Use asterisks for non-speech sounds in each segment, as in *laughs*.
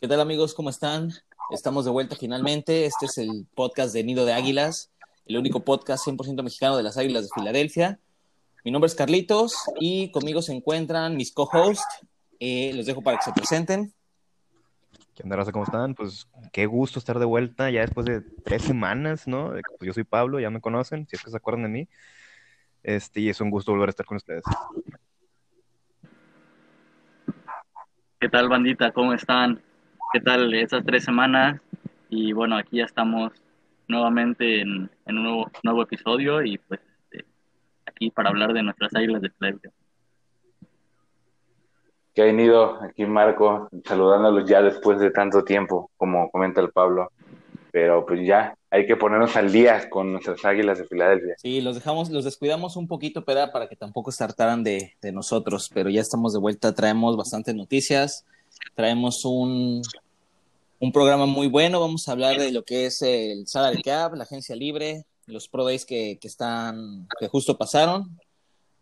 ¿Qué tal amigos? ¿Cómo están? Estamos de vuelta finalmente. Este es el podcast de Nido de Águilas, el único podcast 100% mexicano de las Águilas de Filadelfia. Mi nombre es Carlitos y conmigo se encuentran mis co-hosts. Eh, los dejo para que se presenten. ¿Qué onda, raza? ¿Cómo están? Pues qué gusto estar de vuelta ya después de tres semanas, ¿no? Pues yo soy Pablo, ya me conocen, si es que se acuerdan de mí. Este, y es un gusto volver a estar con ustedes. ¿Qué tal, bandita? ¿Cómo están? ¿Qué tal esas tres semanas? Y bueno, aquí ya estamos nuevamente en, en un nuevo, nuevo, episodio y pues este, aquí para hablar de nuestras águilas de Filadelfia. Que ha venido aquí Marco, saludándolos ya después de tanto tiempo, como comenta el Pablo. Pero pues ya, hay que ponernos al día con nuestras águilas de Filadelfia. Sí, los dejamos, los descuidamos un poquito, pero para que tampoco se hartaran de, de nosotros, pero ya estamos de vuelta, traemos bastantes noticias, traemos un, un programa muy bueno, vamos a hablar de lo que es el salary cap, la agencia libre, los pro days que, que están, que justo pasaron,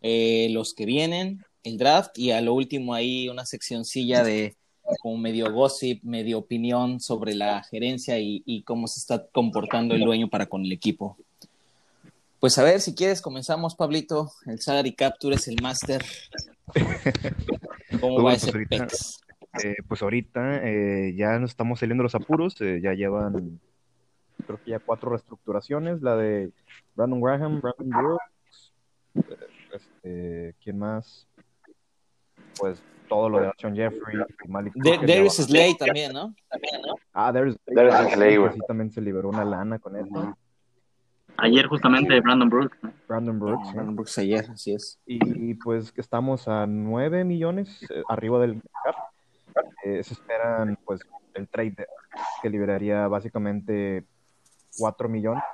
eh, los que vienen, el draft y a lo último ahí una seccioncilla de como medio gossip, medio opinión sobre la gerencia y, y, cómo se está comportando el dueño para con el equipo. Pues a ver, si quieres, comenzamos, Pablito. El salary cap, tú eres el máster. *laughs* ¿Cómo va ese pues ahorita, eh, pues ahorita eh, ya nos estamos saliendo los apuros, eh, ya llevan, creo que ya cuatro reestructuraciones, la de Brandon Graham, Brandon Brooks, este, ¿quién más? Pues todo lo de Sean Jeffrey, Malik de, Darius Slay también, ¿no? Ah, Darius Slay, Slay güey. Sí, también se liberó una lana con -huh. Ayer justamente Brandon Brooks. ¿no? Brandon Brooks. Oh, Brandon Brooks ayer, así es. Y, y pues estamos a 9 millones eh, arriba del cap. Eh, se esperan pues el trade que liberaría básicamente 4 millones.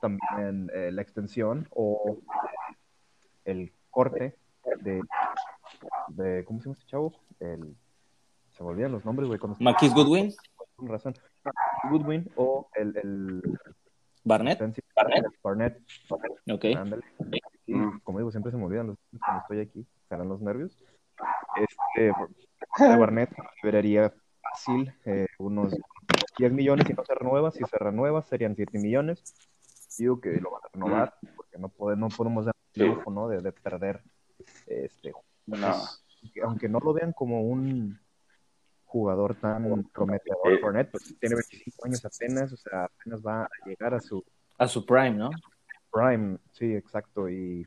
También eh, la extensión o el corte de de ¿cómo se llama este chavo? El, se me olvidan los nombres, güey. Marquis Goodwin. Con razón. Goodwin o el, el Barnett. Barnett. Barnett. Ok. Ándale. Y, como digo, siempre se me olvidan los cuando estoy aquí, serán los nervios. Este Barnett liberaría fácil eh, unos 10 millones si no se renueva, si se renueva serían 7 millones. Digo que lo van a renovar porque no, puede, no podemos dar el lujo ¿no? de, de perder este no. aunque no lo vean como un jugador tan prometedor, Barnett, pues tiene 25 años apenas, o sea, apenas va a llegar a su a su prime, ¿no? Prime, sí, exacto, y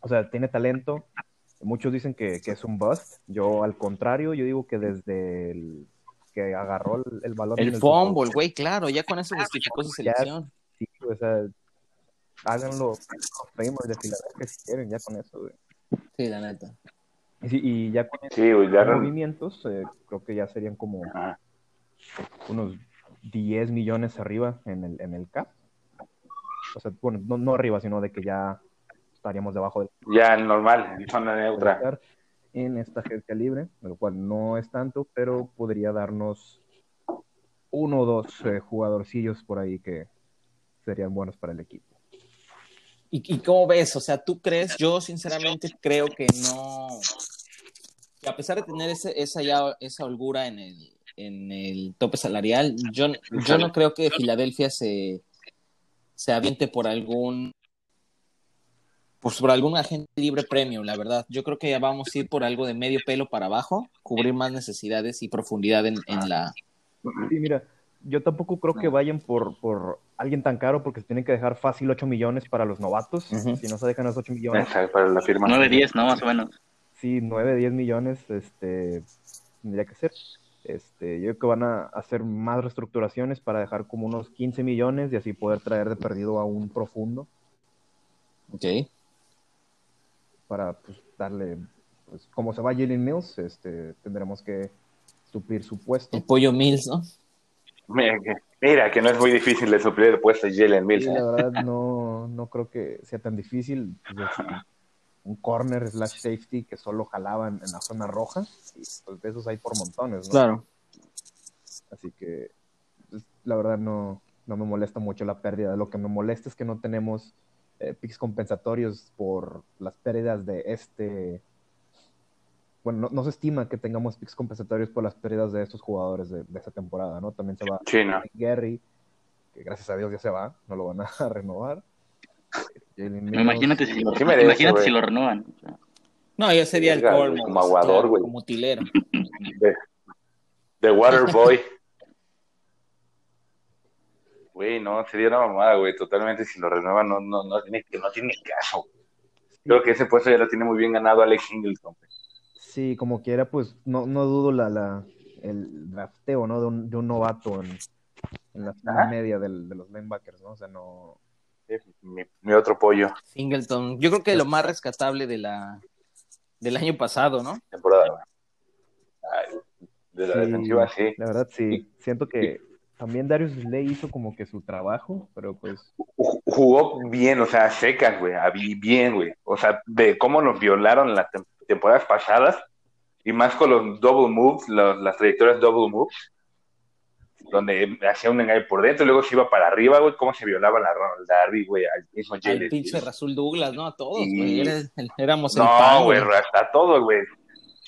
o sea, tiene talento. Muchos dicen que, que es un bust. Yo, al contrario, yo digo que desde el que agarró el, el balón. El fumble, güey, claro, ya con eso justificó su selección. Sí, o sea, háganlo los famers de Filadelfia si quieren, ya con eso, güey. Sí, la neta. Y, y ya con sí, ya movimientos, eh, creo que ya serían como Ajá. unos 10 millones arriba en el, en el cap. O sea, bueno, no, no arriba, sino de que ya estaríamos debajo del. Ya, el normal, en zona neutra. En esta agencia libre, lo cual no es tanto, pero podría darnos uno o dos eh, jugadorcillos por ahí que serían buenos para el equipo. ¿Y, ¿Y, cómo ves? O sea, ¿tú crees? Yo sinceramente creo que no, que a pesar de tener ese, esa, ya, esa holgura en el, en el tope salarial, yo, yo no creo que Filadelfia se, se aviente por algún pues por algún agente libre premium, la verdad. Yo creo que ya vamos a ir por algo de medio pelo para abajo, cubrir más necesidades y profundidad en, en la... Sí, mira, yo tampoco creo que vayan por, por alguien tan caro porque se tienen que dejar fácil 8 millones para los novatos. Uh -huh. Si no se dejan los 8 millones. Para la firma. 9, 10, ¿no? Más o menos. Sí, 9, 10 millones este, tendría que ser. Este, yo creo que van a hacer más reestructuraciones para dejar como unos 15 millones y así poder traer de perdido a un profundo. Ok. Para pues, darle, pues, como se va Jalen Mills, este, tendremos que suplir su puesto. El pollo Mills, ¿no? Mira que, mira que, no es muy difícil de suplir el puesto de Jalen Mills. Sí, ¿eh? la verdad no, no creo que sea tan difícil. Pues, un corner slash safety que solo jalaban en la zona roja. Y pues de esos hay por montones, ¿no? Claro. Así que pues, la verdad no, no me molesta mucho la pérdida. Lo que me molesta es que no tenemos eh, picks compensatorios por las pérdidas de este bueno, no, no se estima que tengamos picks compensatorios por las pérdidas de estos jugadores de, de esa temporada, ¿no? También se va no. Gary, que gracias a Dios ya se va, no lo van a *laughs* renovar. Mills, imagínate si, Sí merece, imagínate si lo sea, No, ya sería el colmo. como aguador, güey. Como tilero. *laughs* De, de Waterboy. *laughs* Güey, no, sería una mamada, güey. Totalmente, si lo renuevan, no, no, no, tiene, no tiene caso. Creo que ese puesto ya lo tiene muy bien ganado Alex Singleton. güey. Sí, como quiera, pues no, no dudo la, la, el drafteo, ¿no? De un, de un novato en, en la final Ajá. media del, de los linebackers, ¿no? O sea, no... Mi, mi otro pollo, Singleton. Yo creo que lo más rescatable de la del año pasado, ¿no? temporada. Ay, de la Sí, defensiva, sí. La verdad, sí. Siento que también Darius Slay hizo como que su trabajo, pero pues Ju- Jugó bien, o sea, secas, güey. Bien, güey. O sea, de cómo nos violaron las tem- temporadas pasadas y más con los double moves, los- las trayectorias double moves, donde hacía un engaño por dentro y luego se iba para arriba, güey. Cómo se violaba la Ronald Darby, güey, al mismo Al pinche Rasul Douglas, ¿no? A todos, Y- güey. Era- éramos el No, pan, güey, hasta todo, güey.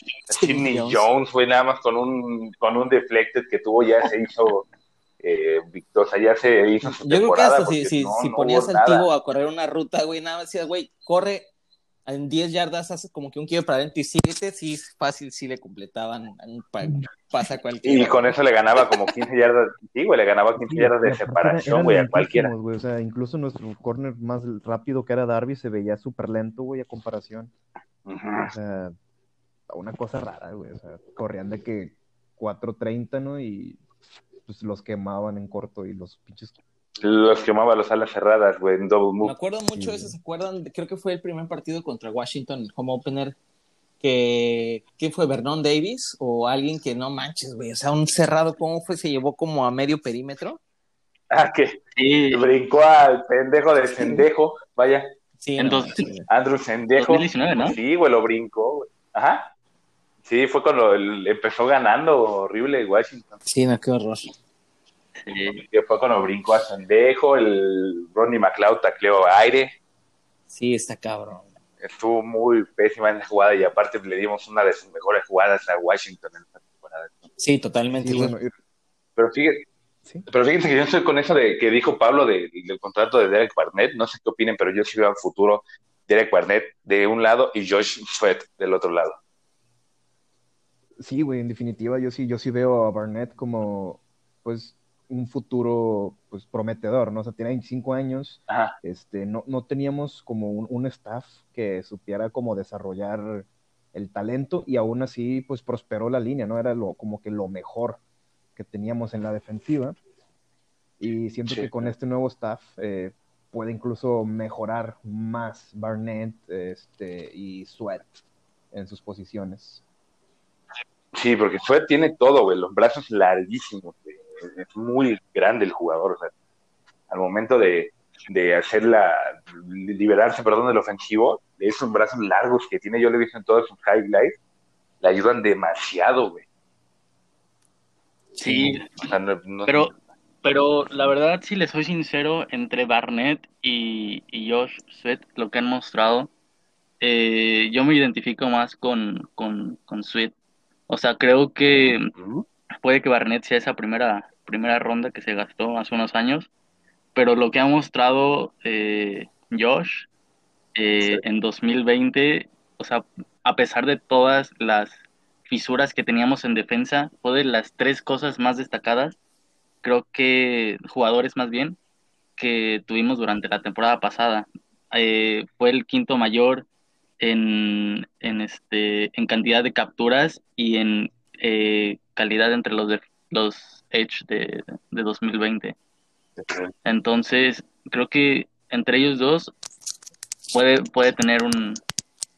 *laughs* Sidney Jones. Jones, güey, nada más con un, con un deflected que tuvo ya se hizo, eh, Victor, o sea, ya se hizo su Yo creo que hasta si, porque si, no, si no ponías hubo al. Tibo a correr una ruta, güey, nada más decías, güey, corre en 10 yardas, hace como que un kilo para adentro y síguete, sí, es fácil, sí le completaban, un pa- pasa cualquiera. Y con eso le ganaba como 15 yardas, sí, güey, le ganaba 15 Sí, yardas de separación, güey, a cualquiera. güey, O sea, incluso nuestro corner más rápido que era Darby se veía súper lento, güey, a comparación. O sea, una cosa rara, güey. O sea, corrían de que 4.30, ¿no? Y pues los quemaban en corto y los pinches. Los quemaba los alas cerradas, güey, en double Me move. acuerdo mucho de eso, ¿se acuerdan? Creo que fue el primer partido contra Washington, el home opener, que, ¿quién fue? ¿Vernon Davis? O alguien que no manches, güey, o sea, un cerrado, ¿cómo fue? Se llevó como a medio perímetro. Ah, que Sí, brincó al pendejo de Sendejo, vaya, Sí, En no dos- manches, güey. Andrew Sendejo. 2019, ¿no? Sí, güey, lo brincó, güey. Ajá. Sí, fue cuando él empezó ganando horrible Washington. Sí, no, qué horror. sí. Fue cuando brincó a Sendejo, el Ronnie McLeod tacleó aire. Sí, está cabrón. Estuvo muy pésima en la jugada y aparte le dimos una de sus mejores jugadas a Washington en esta temporada. Sí, totalmente. Sí, bueno, Pero fíjense, sí. pero fíjense que yo estoy con eso de que dijo Pablo de- del contrato de Derek Barnett. No sé qué opinen, pero yo sí veo al futuro Derek Barnett de un lado y Josh Sweat del otro lado. Sí, güey, en definitiva, yo sí, yo sí veo a Barnett como, pues, un futuro, pues, prometedor, ¿no? O sea, tiene 25 años, Ajá. este, no, no teníamos como un, un staff que supiera cómo desarrollar el talento y aún así, pues, prosperó la línea, ¿no? Era lo, como que lo mejor que teníamos en la defensiva y siento Sí. que con este nuevo staff eh, puede incluso mejorar más Barnett este, y Sweat en sus posiciones. Sí, porque Sweat tiene todo, güey, los brazos larguísimos, güey. Es muy grande el jugador, o sea, al momento de, de hacer la, liberarse, perdón, del ofensivo, de esos brazos largos que tiene, yo lo he visto en todos sus highlights, le ayudan demasiado, güey. Sí, O sea, no- no- pero, pero la verdad, si les soy sincero, entre Barnett y, y Josh Sweat, lo que han mostrado, eh, yo me identifico más con, con, con Sweat. O sea, creo que puede que Barnett sea esa primera, primera ronda que se gastó hace unos años, pero lo que ha mostrado eh, Josh eh, Sí. en 2020, o sea, a pesar de todas las fisuras que teníamos en defensa, fue de las tres cosas más destacadas, creo que jugadores más bien, que tuvimos durante la temporada pasada. Eh, fue el quinto mayor en, en, este, en cantidad de capturas y en eh, calidad entre los, de, los Edge de, de 2020. Entonces, creo que entre ellos dos puede, puede tener un,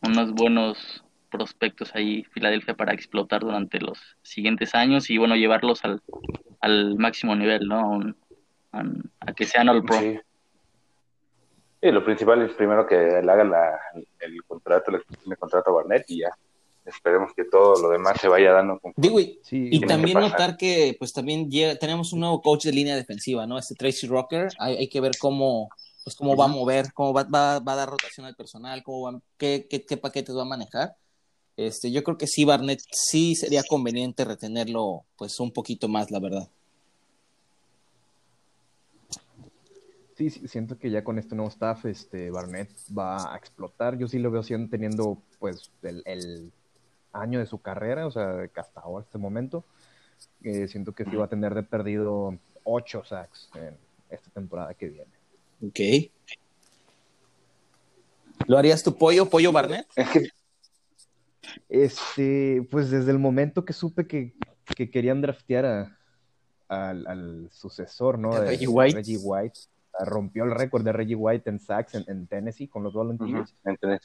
unos buenos prospectos ahí Filadelfia para explotar durante los siguientes años y bueno, llevarlos al, al máximo nivel, ¿no? A, un- a, a que sean All Pro. Sí. Sí, lo principal es primero que le haga la, el contrato, le el contrato a Barnett y ya. Esperemos que todo lo demás se vaya dando con Digo, y, Sí, y también que notar que pues también llega, tenemos un nuevo coach de línea defensiva, ¿no? Este Tracy Rocker, hay, hay que ver cómo, pues cómo va a mover, cómo va, va, va a dar rotación al personal, cómo va, qué, qué, qué paquetes va a manejar. Este, yo creo que sí, Barnett, sí sería conveniente retenerlo pues un poquito más, la verdad. Sí, sí, siento que ya con este nuevo staff, este Barnett va a explotar. Yo sí lo veo siendo teniendo pues el, el año de su carrera, o sea, hasta ahora, este momento. Eh, siento que sí va a tener de perdido ocho sacks en esta temporada que viene. Ok. ¿Lo harías tu pollo, pollo Barnett? Este, pues desde el momento que supe que, que querían draftear a, al, al sucesor, ¿no? ¿A De Reggie White? Reggie White. Rompió el récord de Reggie White en sacks en, en Tennessee con los Volunteers.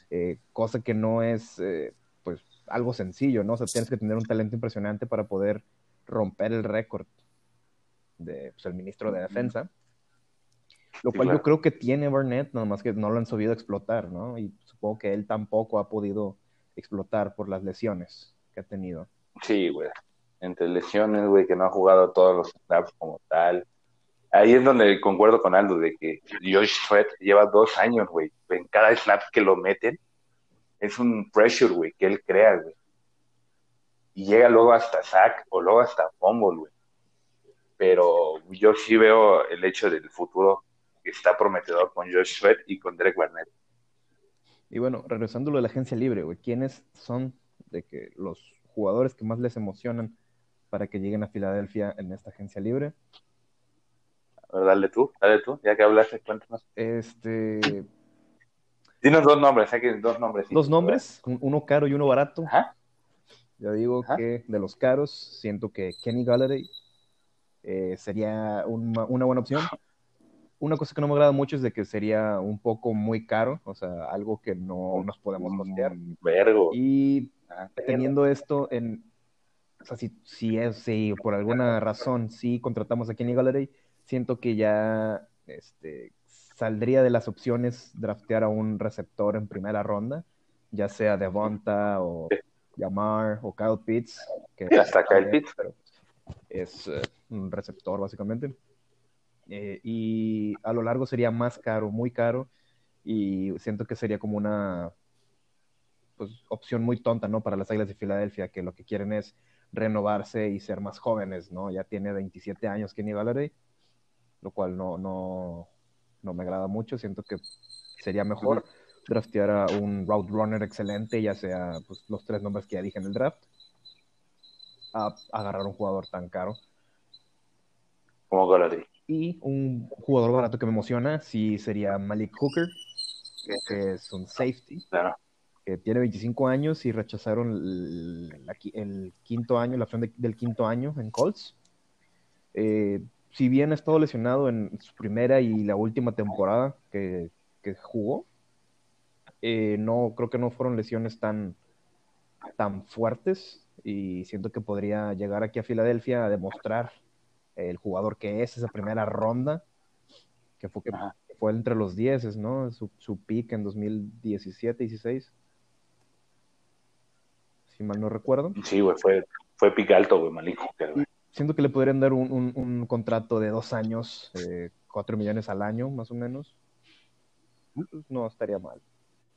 Eh, cosa que no es eh, pues algo sencillo, ¿no? O sea, tienes que tener un talento impresionante para poder romper el récord de pues, el ministro de defensa. Lo Sí, cual claro. yo creo que tiene Barnett, nada más que no lo han sabido explotar, ¿no? Y supongo que él tampoco ha podido explotar por las lesiones que ha tenido. sí, güey. Entre lesiones, güey, que no ha jugado todos los snaps como tal. Ahí es donde concuerdo con Aldo de que Josh Sweat lleva dos años, güey. En cada snap que lo meten, es un pressure, güey, que él crea, güey. Y llega luego hasta sack o luego hasta fumble, güey. Pero yo sí veo el hecho del futuro que está prometedor con Josh Sweat y con Derek Barnett. Y bueno, regresando a la agencia libre, güey, ¿quiénes son de que los jugadores que más les emocionan para que lleguen a Filadelfia en esta agencia libre? A ver, dale tú, dale tú, ya que hablaste, cuéntanos. Este, Dinos dos nombres, hay que dos nombres. dos nombres, un- uno caro y uno barato. Ajá. Yo digo Ajá. que de los caros, siento que Kenny Galladay eh, sería una, una buena opción. Una cosa que no me agrada mucho es de que sería un poco muy caro, o sea, algo que no nos podemos costear. Un vergo. Y Ah, teniendo esto en, o sea, si, si es, si por alguna razón sí contratamos a Kenny Galladay, siento que ya este, saldría de las opciones draftear a un receptor en primera ronda, ya sea Devonta o Yamar o Kyle Pitts, que Sí, hasta Kyle Pitts. pero es eh, un receptor básicamente. Eh, y a lo largo sería más caro, muy caro, y siento que sería como una pues, opción muy tonta, ¿no? Para las Águilas de Filadelfia, que lo que quieren es renovarse y ser más jóvenes, ¿no? Ya tiene 27 años Kenny Galladay, lo cual no, no, no me agrada mucho. Siento que sería mejor draftear a un route runner excelente, ya sea pues, los tres nombres que ya dije en el draft, a agarrar un jugador tan caro. Como Galladay. Y un jugador barato que me emociona, sí sería Malik Hooker, que es un safety, Claro. que tiene 25 años y rechazaron el, quinto año, la opción de- del quinto año en Colts. Eh, si bien ha estado lesionado en su primera y la última temporada que, que jugó, eh, no creo que no fueron lesiones tan, tan fuertes y siento que podría llegar aquí a Filadelfia a demostrar el jugador que es esa primera ronda, que fue, que fue entre los 10, ¿no? Su, su pick en 2017-16. Si mal no recuerdo. Sí, güey, fue, fue pick alto, güey, Malik Hooker, güey. Siento que le podrían dar un, un- un contrato de dos años, eh, cuatro millones al año, más o menos. No estaría mal.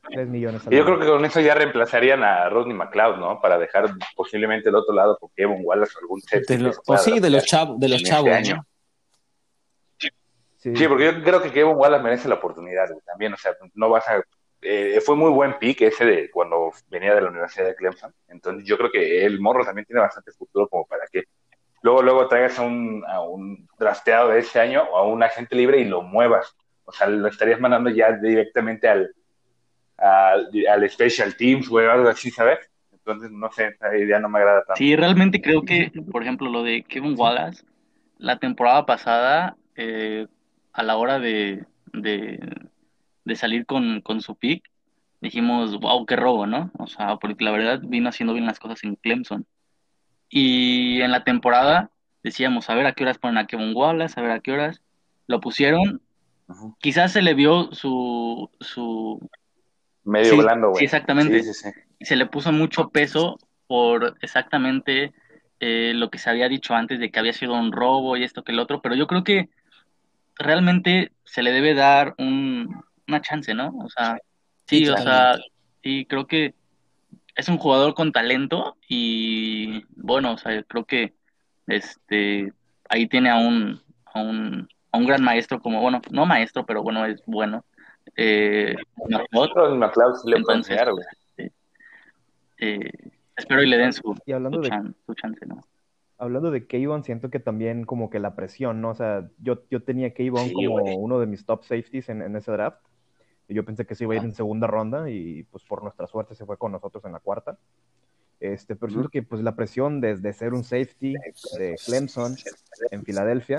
Tres millones al Yo año. creo que con eso ya reemplazarían a Rodney McLeod, ¿no? Para dejar posiblemente el otro lado con Kevin Wallace o algún safety De lo- pues sí, de los chavos, de los este chavos, año. ¿no? Sí, Sí, porque yo creo que Kevin Wallace merece la oportunidad, güey, también, o sea, no vas a... eh, fue muy buen pick ese de cuando venía de la Universidad de Clemson, entonces yo creo que el morro también tiene bastante futuro como para que luego luego traigas a un, a un drafteado de ese año o a un agente libre y lo muevas, o sea, lo estarías mandando ya directamente al, al, al Special Teams, o algo así, ¿sabes? Entonces, no sé, esa idea no me agrada tanto. Sí, realmente creo que, por ejemplo, lo de Kevin Wallace, la temporada pasada, eh, a la hora de, de, de salir con, con su pick, dijimos, wow, qué robo, ¿no? O sea, porque la verdad vino haciendo bien las cosas en Clemson. Y en la temporada decíamos, a ver a qué horas ponen a Kevin Wallace, a ver a qué horas. Lo pusieron, quizás se le vio su, su, Medio Sí, blando, güey. sí, exactamente. Sí, sí, sí. y se le puso mucho peso por exactamente eh, lo que se había dicho antes de que había sido un robo y esto que el otro, pero yo creo que realmente se le debe dar un, una chance, ¿no? O sea, sí, Sí, o sea, sí, creo que es un jugador con talento y bueno, o sea, creo que este ahí tiene a un, a un, a un gran maestro como, bueno, no maestro, pero bueno, es bueno. Eh, le güey. Este, eh, espero y le den su, Y hablando su, de, chan- su chance, ¿no? hablando de Kayvon, siento que también como que la presión, ¿no? O sea, yo, yo tenía Kayvon Sí, como güey. uno de mis top safeties en, en ese draft. Yo pensé que se iba a ir en segunda ronda y pues por nuestra suerte se fue con nosotros en la cuarta. Este, pero siento que pues la presión desde ser un safety de Clemson en Filadelfia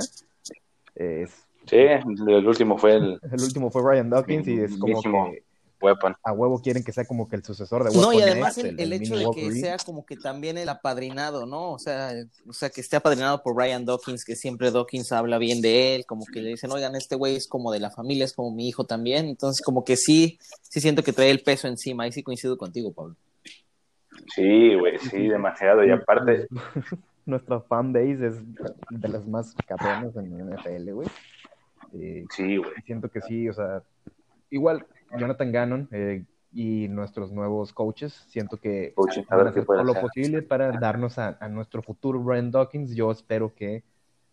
es, Sí, el último fue el *laughs* el último fue Ryan Dawkins y es como que Weapon. a huevo quieren que sea como que el sucesor de No, y Weapon además el, el hecho de que sea como que también el apadrinado, ¿no? O sea, o sea, que esté apadrinado por Ryan Dawkins, que siempre Dawkins habla bien de él, como que le dicen, oigan, este güey es como de la familia, es como mi hijo también. Entonces, como que sí, sí siento que trae el peso encima. Ahí sí coincido contigo, Pablo. Sí, güey, sí, demasiado. Y aparte, *laughs* Nuestra fanbase es de las más cabronas en la NFL, güey. Eh, sí, güey. siento que sí, o sea, igual Jonathan Gannon eh, y nuestros nuevos coaches, siento que Coaching, van a hacer todo lo posible para darnos a, a nuestro futuro Brian Dawkins. Yo espero que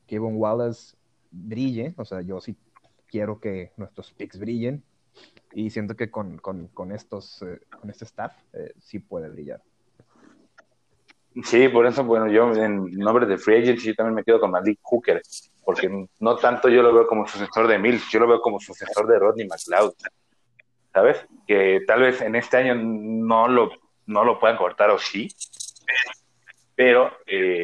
Kevin Wallace brille, o sea, yo sí quiero que nuestros picks brillen. Y siento que con, con, con estos, eh, con este staff eh, sí puede brillar. Sí, por eso, bueno, yo en nombre de Free Agency también me quedo con Malik Hooker, porque no tanto yo lo veo como sucesor de Mills, yo lo veo como sucesor de Rodney McLeod, ¿sabes? Que tal vez en este año no lo, no lo puedan cortar o sí, pero eh,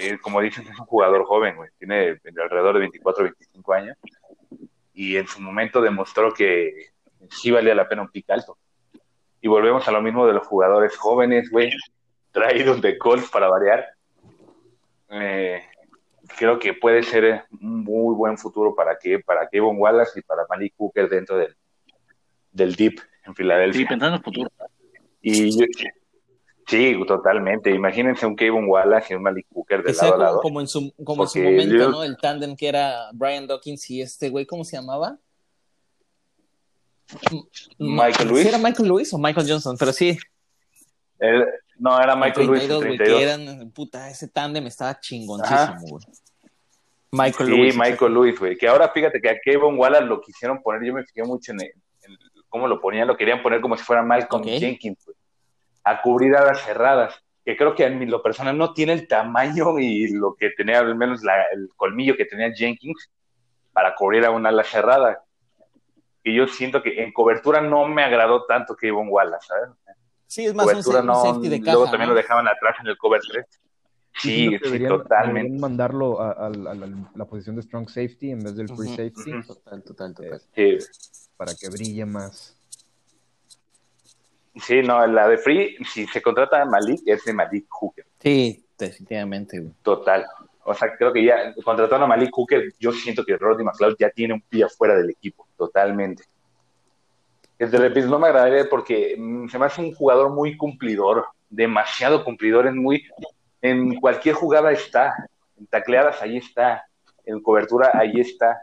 eh, como dices, es un jugador joven, güey, tiene alrededor de 24, 25 años, y en su momento demostró que sí valía la pena un pick alto. Y volvemos a lo mismo de los jugadores jóvenes, güey, traídos de Colts para variar. Eh, creo que puede ser un muy buen futuro para que para Kevin Wallace y para Malik Hooker dentro del, del Deep en Sí, Filadelfia. pensando en el futuro. Y yo- sí, totalmente. Imagínense un Kevin Wallace y un Malik Hooker Que de sea lado a como, lado. como en su, como en su momento, yo- ¿no? El tándem que era Brian Dawkins y este güey, ¿cómo se llamaba? Michael ¿Sí Lewis. era Michael Lewis o Michael Johnson? Pero sí, El- no, era Michael Lewis en 32, güey, 32. que eran, puta, ese tándem estaba chingoncísimo, güey. Michael sí, Lewis. Michael Lewis, güey. Que ahora fíjate que a Kevin Wallace lo quisieron poner, yo me fijé mucho en, el- en cómo lo ponían, lo querían poner como si fuera Malcolm Ok. Jenkins. A cubrir a las cerradas. Que creo que en mi- lo personal no tiene el tamaño y lo que tenía, al menos la- el colmillo que tenía Jenkins para cubrir a una ala cerrada. Y yo siento que en cobertura no me agradó tanto Kevin Wallace, ¿sabes? Sí, es más cobertura sa- un no, safety de caja, luego también ¿no? lo dejaban atrás en el cover 3. Sí, que sí, deberían, totalmente. deberían mandarlo a, a- a la, la posición de strong safety en vez del free safety ujú. Total, total, total. Sí, para que brille más. Sí, no, la de Free, si se contrata a Malik, es de Malik Hooker, Sí, definitivamente, güey. total. O sea, creo que ya contratando a Malik Hooker, yo siento que Rodney McLeod ya tiene un pie afuera del equipo, totalmente. Desde repito, no me agradaría porque mm, se me hace un jugador muy cumplidor, demasiado cumplidor, es muy. En cualquier jugada está, en tacleadas ahí está, en cobertura ahí está.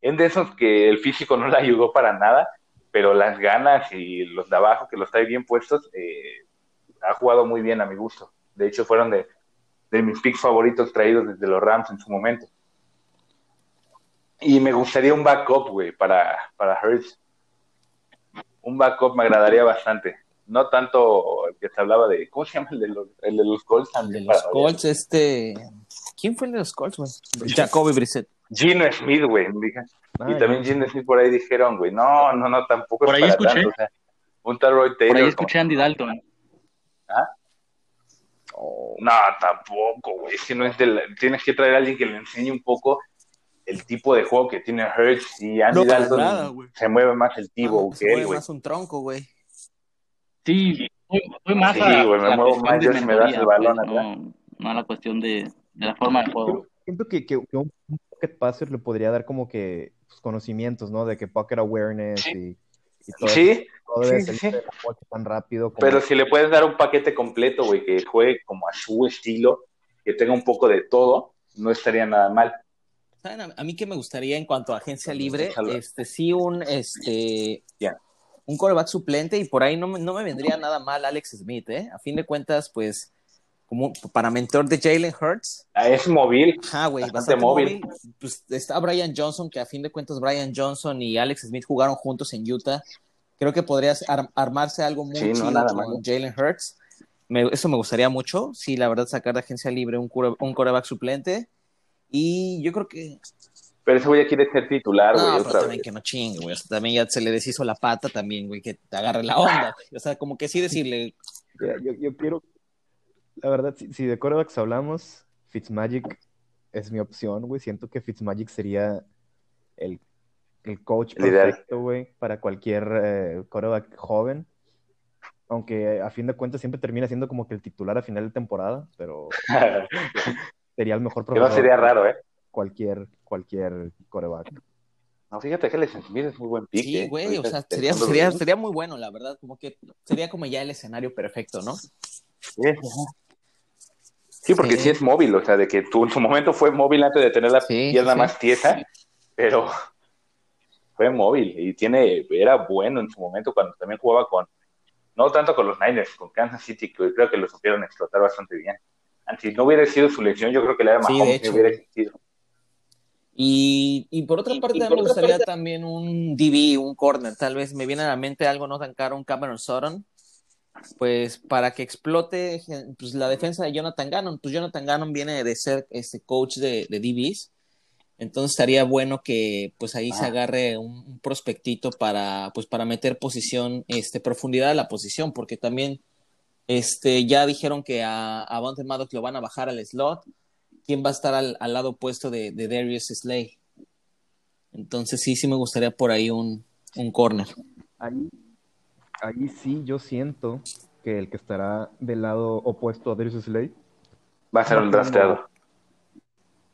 Es de esos que el físico no le ayudó para nada, pero las ganas y los de abajo que los trae bien puestos, eh, ha jugado muy bien a mi gusto. De hecho, fueron de, de mis picks favoritos traídos desde los Rams en su momento. Y me gustaría un backup, güey, para, para Hurts. Un backup me agradaría bastante. No tanto el que se hablaba de. ¿Cómo se llama el de los, el de los Colts? El de los Colts, este. ¿Quién fue el de los Colts, güey? Jacoby Brissett. Gino Smith, güey. Ah, y también Gino Smith por ahí dijeron, güey, no, no, no, tampoco Por es ahí para escuché. tanto. O sea, un tal Roy Taylor. Por ahí escuché a Andy Dalton. oh, No, tampoco, güey. Es que no es de la- Tienes que traer a alguien que le enseñe un poco el tipo de juego que tiene Hurts y Andy No, para Dalton nada, güey. se mueve más el tibo Ah, se que él, mueve güey. más un tronco, güey. Sí, fue, fue más Sí, a, güey, me la muevo más yo si me das el balón pues, acá. no, no la cuestión de, de la forma de juego. Siento que, que- que un pocket passer le podría dar como que pues, conocimientos, ¿no? De que pocket awareness y, y todo Sí, eso. Todo sí, sí. bolsa tan rápido. como- pero si le puedes dar un paquete completo, güey, que juegue como a su estilo, que tenga un poco de todo, no estaría nada mal. ¿Saben? A, mí que me gustaría en cuanto a agencia libre, este, sí un, este, un coreback suplente y por ahí no, no me vendría nada mal Alex Smith, ¿eh? A fin de cuentas, pues, como para mentor de Jalen Hurts. Ah, es móvil. Ah, güey, bastante, móvil. Pues está Brian Johnson, que a fin de cuentas Brian Johnson y Alex Smith jugaron juntos en Utah. Creo que podría armarse algo muy chido con Jalen Hurts. eso me gustaría mucho. Sí, la verdad, sacar de agencia libre un, un coreback suplente. Y yo creo que pero ese güey ya quiere ser titular, güey. No, pero también que no chingue, güey. O sea, también ya se le deshizo la pata también, güey, que te agarre la onda. O sea, como que sí decirle. yo, yo, quiero. La verdad, si, si de corebacks hablamos, Fitzmagic es mi opción, güey. Siento que Fitzmagic sería el, el coach perfecto, güey, para cualquier eh, coreback joven. Aunque a fin de cuentas siempre termina siendo como que el titular a final de temporada, pero *laughs* sería el mejor profesor. no sería raro, ¿eh? cualquier, cualquier coreback. No, fíjate que les Smith es muy buen pick. Sí, güey, o sea, sería, sería, sería, muy bueno, la verdad, como que sería como ya el escenario perfecto, ¿no? Sí, sí porque sí. es móvil, o sea, de que tú en su momento fue móvil antes de tener la pierna más tiesa, pero fue móvil y tiene, era bueno en su momento cuando también jugaba con, no tanto con los Niners, con Kansas City, que creo que lo supieron explotar bastante bien. Si no hubiera sido su lección, yo creo que le era más hubiera existido. Y, y, por otra parte, me gustaría también un DB, un corner. Tal vez me viene a la mente algo no tan caro, un Cameron Sutton. Pues para que explote pues, la defensa de Jonathan Gannon. Pues Jonathan Gannon viene de ser este coach de, de DBs. Entonces estaría bueno que pues ahí se ah. agarre un, prospectito para pues para meter posición, este, profundidad a la posición, porque también este, ya dijeron que a, a Bonte Maddox lo van a bajar al slot quién va a estar al, lado opuesto de, Darius Slay. Entonces sí, sí me gustaría por ahí un, un corner. Ahí, ahí sí yo siento que el que estará del lado opuesto a Darius Slay va a ser un drafteado.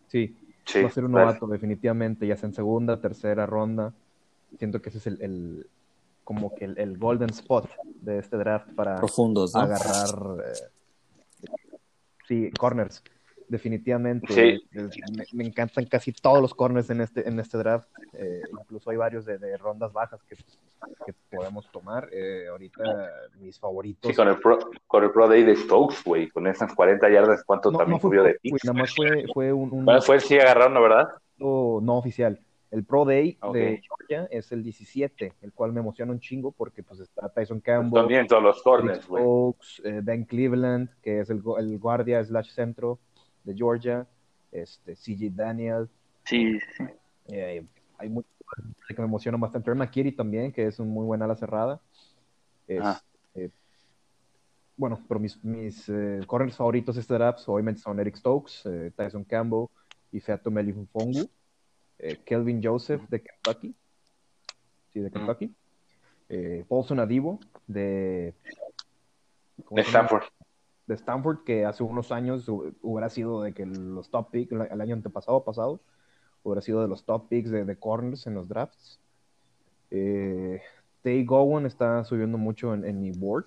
Sí, va a ser un novato definitivamente, ya sea en segunda, tercera ronda. Siento que ese es el, como que el, golden spot de este draft para agarrar eh, sí, corners definitivamente. Me, encantan casi todos los corners en este, en este draft. Eh, incluso hay varios de, rondas bajas que, podemos tomar. Eh, ahorita mis favoritos. Sí, con el Pro, con el pro Day de Stokes, güey, con esas 40 yardas, ¿cuánto también subió de pick? Nada más fue, fue un. fue el sí agarraron, ¿no, verdad? No, oficial. El Pro Day de Georgia es el 17, el cual me emociona un chingo porque pues está Tyson Campbell. También todos los corners, Stokes, eh, Ben Cleveland, que es el, el guardia slash centro de Georgia, este, CJ Daniel. Sí, sí. Eh, hay muchos que me emocionan bastante. McKitty también, que es un muy buen ala cerrada. Este, bueno, pero mis, mis eh, corners favoritos de este draft obviamente son Eric Stokes, eh, Tyson Campbell y Feato Melifunfongu. Kelvin Joseph de Kentucky. Sí, de Kentucky. Paulson Adivo de... De Stanford de Stanford que hace unos años hubiera sido de que los top picks, el año antepasado, pasado, hubiera sido de los top picks de, corners en los drafts. Eh, Tay Gowan está subiendo mucho en, mi board,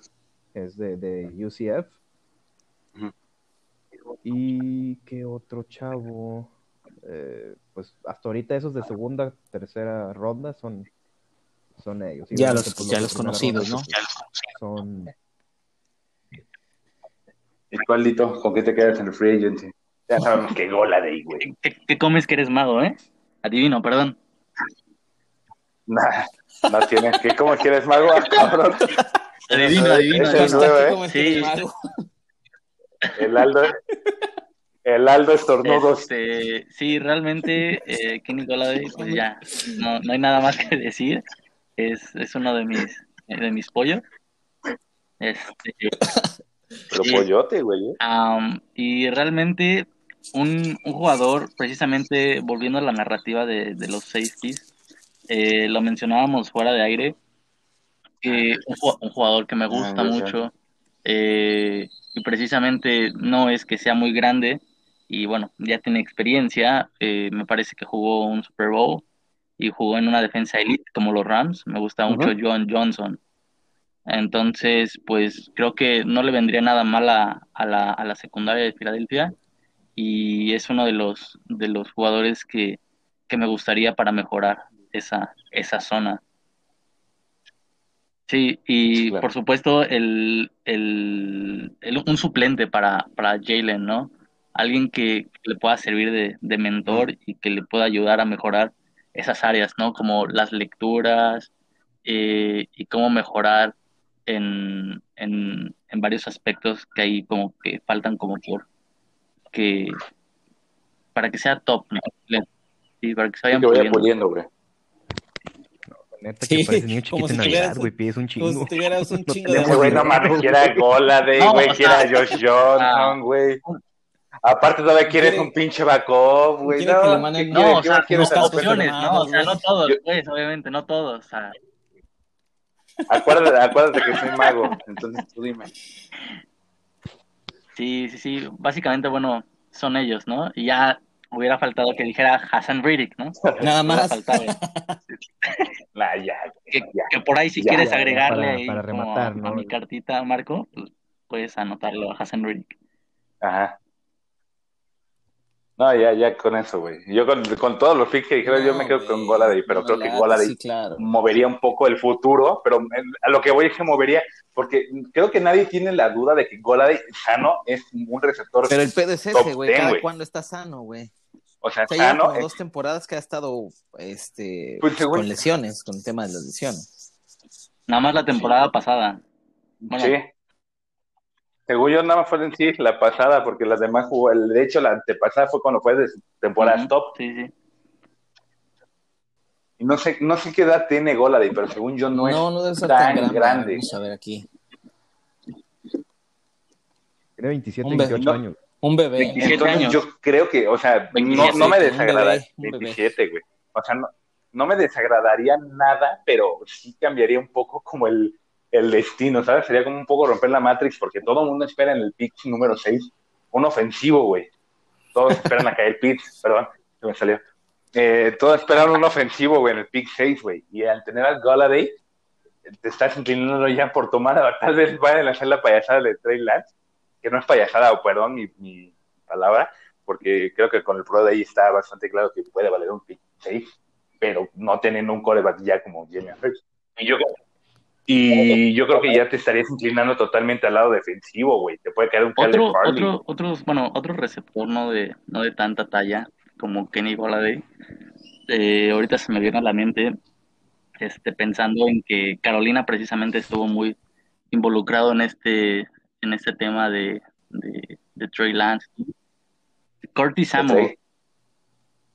es de, UCF. ¿Y qué otro chavo? Eh, pues hasta ahorita esos de segunda, tercera ronda son, son ellos. Ya los, ya los conocidos, ¿no? Son ¿Y cuál, ¿Con qué te quedas en el free agency? Ya sabemos que gola de ahí, güey. ¿Qué, comes que eres mago, eh? Adivino, perdón. Nah, no tienes que, ¿cómo que eres mago, ah, cabrón? Adivino, adivino. Es nuevo, ¿eh? Sí. El Aldo, el Aldo estornudos. Este, sí, realmente, eh, Kenny Golladay, pues ya, no, no hay nada más que decir. Es, es uno de mis, de mis pollos. Este, pero pollote, güey. ¿eh? y realmente un, un, jugador, precisamente volviendo a la narrativa de, de los safeties, eh, lo mencionábamos fuera de aire, un, un, jugador que me ah, gusta mucho eh, y precisamente no es que sea muy grande y bueno, ya tiene experiencia, me parece que jugó un Super Bowl y jugó en una defensa elite como los Rams, me gusta mucho John Johnson. Entonces, pues creo que no le vendría nada mal a, la, a la secundaria de Filadelfia y es uno de los, de los jugadores que, me gustaría para mejorar esa, esa zona. Sí, y Claro. por supuesto el, el, el- un suplente para, para Jalen, ¿no? Alguien que le pueda servir de, de mentor y que le pueda ayudar a mejorar esas áreas, ¿no? Como las lecturas eh, y cómo mejorar en, en, en varios aspectos que ahí como que faltan como por que para que sea top, ¿no? Sí, para que se Sí, vayan que vaya puliendo. puliendo, güey. Neta Sí, que parece niño como chiquito si en Navidad, tuvieras- güey, pides un Como chingo. si tuvieras un *laughs* No chingo de tenemos Ese güey no mames, quiera No, güey, quiera Josh Johnson, ah, güey. Aparte todavía quieres Quiere- un pinche Bakov, güey. No, que le ¿qué manden- quieres? No, o ¿Qué sea, más quieres unos cascos opciones, ¿no? O sea, no todos, pues, obviamente, no todos. O sea, Acuérdate, acuérdate que soy mago, entonces tú dime. sí, sí, sí. Básicamente, bueno, son ellos, ¿no? Y ya hubiera faltado que dijera Hassan Riddick, ¿no? Nada más. *laughs* Nah, ya, Que, ya. que por ahí, si Ya, quieres ya, agregarle para- ahí para como rematar, a, ¿no? a mi cartita, Marco, pues puedes anotarlo a Hassan Riddick. Ajá. No, ya, ya con eso, güey. Yo con, con todos los picks que dijeron, yo me quedo con Goladay, pero no creo que Goladay Sí, claro. movería un poco el futuro, pero a lo que voy es que movería, porque creo que nadie tiene la duda de que Goladay sano es un receptor, Pero el pedo es ese, güey. 10, Cada cuando está sano, güey. o sea, O sea, ya sano como es- dos temporadas que ha estado este, Pues, según- con lesiones, con el tema de las lesiones. Nada más la temporada pasada. Bueno, Sí. Según yo, nada más fue en sí la pasada, porque las demás jugó. el- De hecho, la antepasada fue cuando fue de temporada ujú, top. Sí, sí. Y no sé, no sé qué edad tiene Goladay, pero según yo no, No, es no, debe ser tan tan grande. grande. Vamos a ver aquí. Tiene 27, Un bebé, 28 no. años. Un bebé. 27 Entonces años. yo creo que, o sea, no, 27, no me un desagrada. bebé, un bebé. 27, güey. O sea, no, no me desagradaría nada, pero sí cambiaría un poco como el, el destino, ¿sabes? Sería como un poco romper la Matrix, porque todo el mundo espera en el pick número 6 un ofensivo, güey. Todos esperan a caer Pitts, *laughs* perdón, se me salió. Eh, todos esperan un ofensivo, güey, en el pick 6, güey. Y al tener al Golladay, te estás inclinando ya por tomar, tal vez vayan a hacer la payasada de Trey Lance, que no es payasada, o perdón mi, palabra, porque creo que con el Pro de ahí está bastante claro que puede valer un pick 6, pero no teniendo un coreback ya como Jimmy. Y yo, y yo creo que ya te estarías inclinando totalmente al lado defensivo, güey. Te puede caer un Otro, Farley. otro, otros, bueno, otro receptor no de, no de tanta talla como Kenny Golladay. Eh, ahorita se me viene a la mente, este, pensando en que Carolina precisamente estuvo muy involucrado en este, en este tema de, de, de Trey Lance. Curtis Samuel,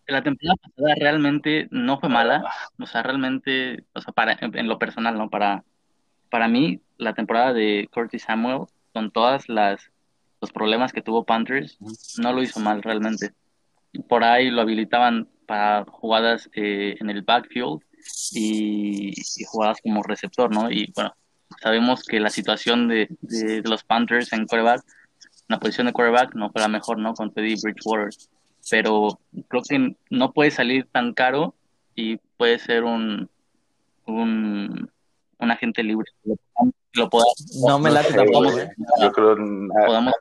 la temporada pasada realmente no fue mala, o sea, realmente, o sea, para, en lo personal, ¿no? Para, para mí, la temporada de Curtis Samuel, con todas las los problemas que tuvo Panthers, no lo hizo mal realmente. Por ahí lo habilitaban para jugadas eh, en el backfield y, jugadas como receptor, ¿no? Y bueno, sabemos que la situación de, de, de los Panthers en quarterback, la posición de quarterback no fue la mejor, ¿no? Con Teddy Bridgewater. Pero creo que no puede salir tan caro y puede ser un, un, un agente libre. Lo, lo podamos, No me late sé, tampoco, güey. ¿eh? Yo creo. ah, podamos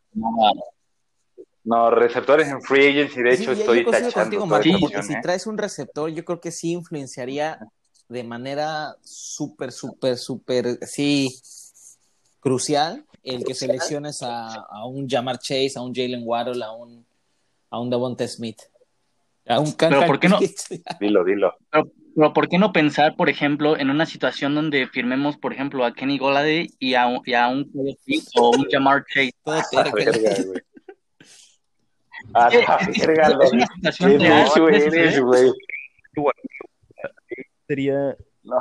No, receptores en free agency, de hecho, Sí, estoy tachando contigo, esa porque si ¿eh? traes un receptor, yo creo que sí influenciaría de manera súper, súper, súper, sí, crucial el que selecciones a, a un Jamar Chase, a un Jalen Waddle, a un, a un Devonta Smith, a un Pero ¿por qué no? *laughs* Dilo, dilo. Pero, pero ¿por qué no pensar, por ejemplo, en una situación donde firmemos, por ejemplo, a Kenny Golladay y a, un- y a un o un Jamar Chase? *laughs* *laughs* A. A. Sería. No.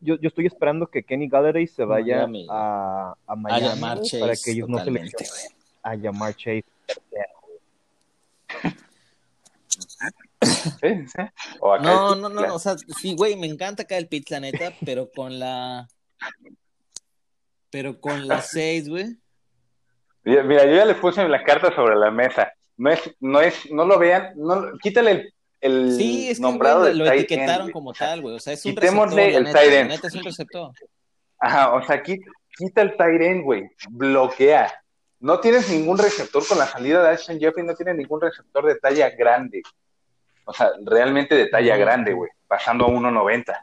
Yo, yo estoy esperando que Kenny Galladay se vaya Miami. a, a a Miami llamar Chase. para que ellos no totalmente, seleccionen güey. a llamar Chase. Sí, sí. O acá No, no, no, no, o sea, sí, güey, me encanta acá el Pitts, la neta, pero con la... Pero con la 6, güey. Mira, yo ya le puse la carta sobre la mesa. No es, no es, no lo vean, no, quítale el, el Sí, es que nombrado güey, lo etiquetaron end, como tal, güey. O sea, es un quitémosle receptor, la el neta, tight la neta es un receptor. Ajá, o sea, quita, quita el tight end, güey. Bloquea. No tienes ningún receptor con la salida de Ashton Jeffrey, no tienes ningún receptor de talla grande. O sea, realmente de talla grande, güey. Pasando a 1.90.